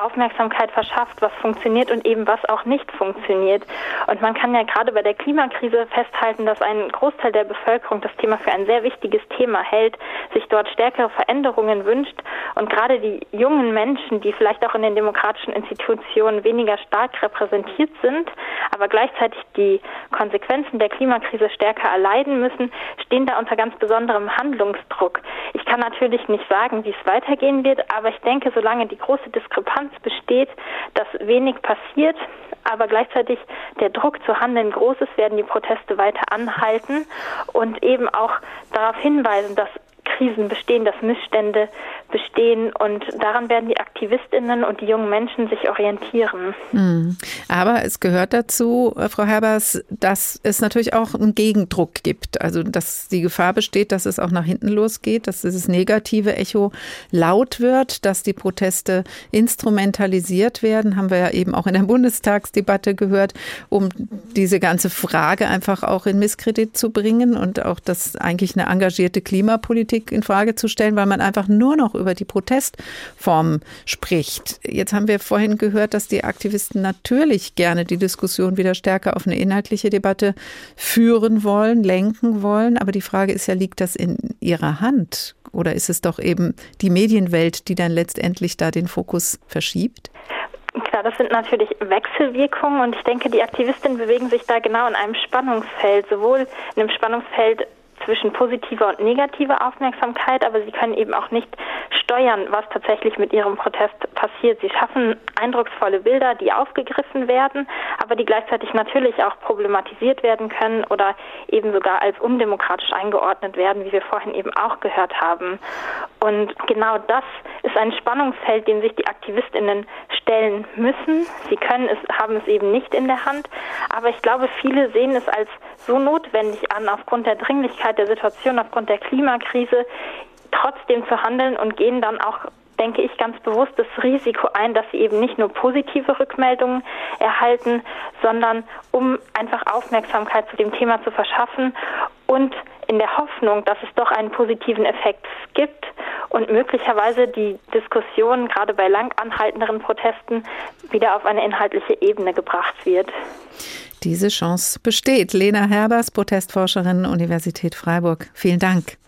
Aufmerksamkeit verschafft, was funktioniert und eben was auch nicht funktioniert. Und man kann ja gerade bei der Klimakrise festhalten, dass ein Großteil der Bevölkerung das Thema für ein sehr wichtiges Thema hält, sich dort stärkere Veränderungen wünscht und gerade die jungen Menschen, die vielleicht auch in den demokratischen Institutionen weniger stark repräsentiert sind, aber gleichzeitig die Konsequenzen der Klimakrise stärker erleiden müssen, stehen da unter ganz besonderem Handlungsdruck. Ich kann natürlich nicht sagen, wie es weitergehen wird, aber ich denke, solange die große Diskrepanz besteht, dass wenig passiert, aber gleichzeitig der Druck zu handeln groß ist, werden die Proteste weiter anhalten und eben auch darauf hinweisen, dass Krisen bestehen, dass Missstände bestehen und daran werden die Aktivistinnen und die jungen Menschen sich orientieren. Hm. Aber es gehört dazu, äh, Frau Herbers, dass es natürlich auch einen Gegendruck gibt. Also dass die Gefahr besteht, dass es auch nach hinten losgeht, dass dieses negative Echo laut wird, dass die Proteste instrumentalisiert werden, haben wir ja eben auch in der Bundestagsdebatte gehört, um diese ganze Frage einfach auch in Misskredit zu bringen und auch das eigentlich eine engagierte Klimapolitik in Frage zu stellen, weil man einfach nur noch über die Protestformen spricht. Jetzt haben wir vorhin gehört, dass die Aktivisten natürlich gerne die Diskussion wieder stärker auf eine inhaltliche Debatte führen wollen, lenken wollen. Aber die Frage ist ja, liegt das in ihrer Hand? Oder ist es doch eben die Medienwelt, die dann letztendlich da den Fokus verschiebt? Klar, das sind natürlich Wechselwirkungen und ich denke, die Aktivistinnen bewegen sich da genau in einem Spannungsfeld, sowohl in einem Spannungsfeld zwischen positiver und negativer Aufmerksamkeit, aber sie können eben auch nicht steuern, was tatsächlich mit ihrem Protest passiert. Sie schaffen eindrucksvolle Bilder, die aufgegriffen werden, aber die gleichzeitig natürlich auch problematisiert werden können oder eben sogar als undemokratisch eingeordnet werden, wie wir vorhin eben auch gehört haben. Und genau das ist ein Spannungsfeld, dem sich die Aktivistinnen stellen müssen. Sie können es, haben es eben nicht in der Hand, aber ich glaube, viele sehen es als so notwendig an, aufgrund der Dringlichkeit der Situation, aufgrund der Klimakrise, trotzdem zu handeln und gehen dann auch denke ich, ganz bewusst das Risiko ein, dass sie eben nicht nur positive Rückmeldungen erhalten, sondern um einfach Aufmerksamkeit zu dem Thema zu verschaffen und in der Hoffnung, dass es doch einen positiven Effekt gibt und möglicherweise die Diskussion gerade bei lang anhaltenderen Protesten wieder auf eine inhaltliche Ebene gebracht wird. Diese Chance besteht. Lena Herbers, Protestforscherin, Universität Freiburg. Vielen Dank.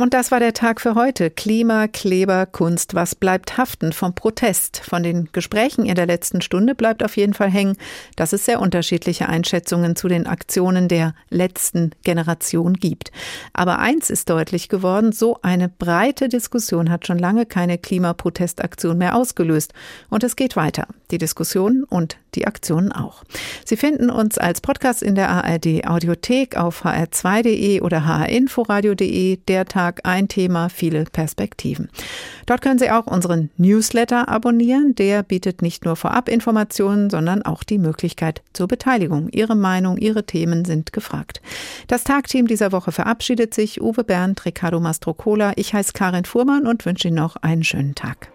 Und das war der Tag für heute. Klima, Kleber, Kunst. Was bleibt haften vom Protest? Von den Gesprächen in der letzten Stunde bleibt auf jeden Fall hängen, dass es sehr unterschiedliche Einschätzungen zu den Aktionen der letzten Generation gibt. Aber eins ist deutlich geworden, so eine breite Diskussion hat schon lange keine Klimaprotestaktion mehr ausgelöst. Und es geht weiter. Die Diskussion und die Aktionen auch. Sie finden uns als Podcast in der ARD Audiothek auf hr2.de oder hrinforadio.de. Der Tag ein Thema, viele Perspektiven. Dort können Sie auch unseren Newsletter abonnieren. Der bietet nicht nur Vorabinformationen, sondern auch die Möglichkeit zur Beteiligung. Ihre Meinung, Ihre Themen sind gefragt. Das Tagteam dieser Woche verabschiedet sich. Uwe Bernd, Ricardo Mastrocola. Ich heiße Karin Fuhrmann und wünsche Ihnen noch einen schönen Tag.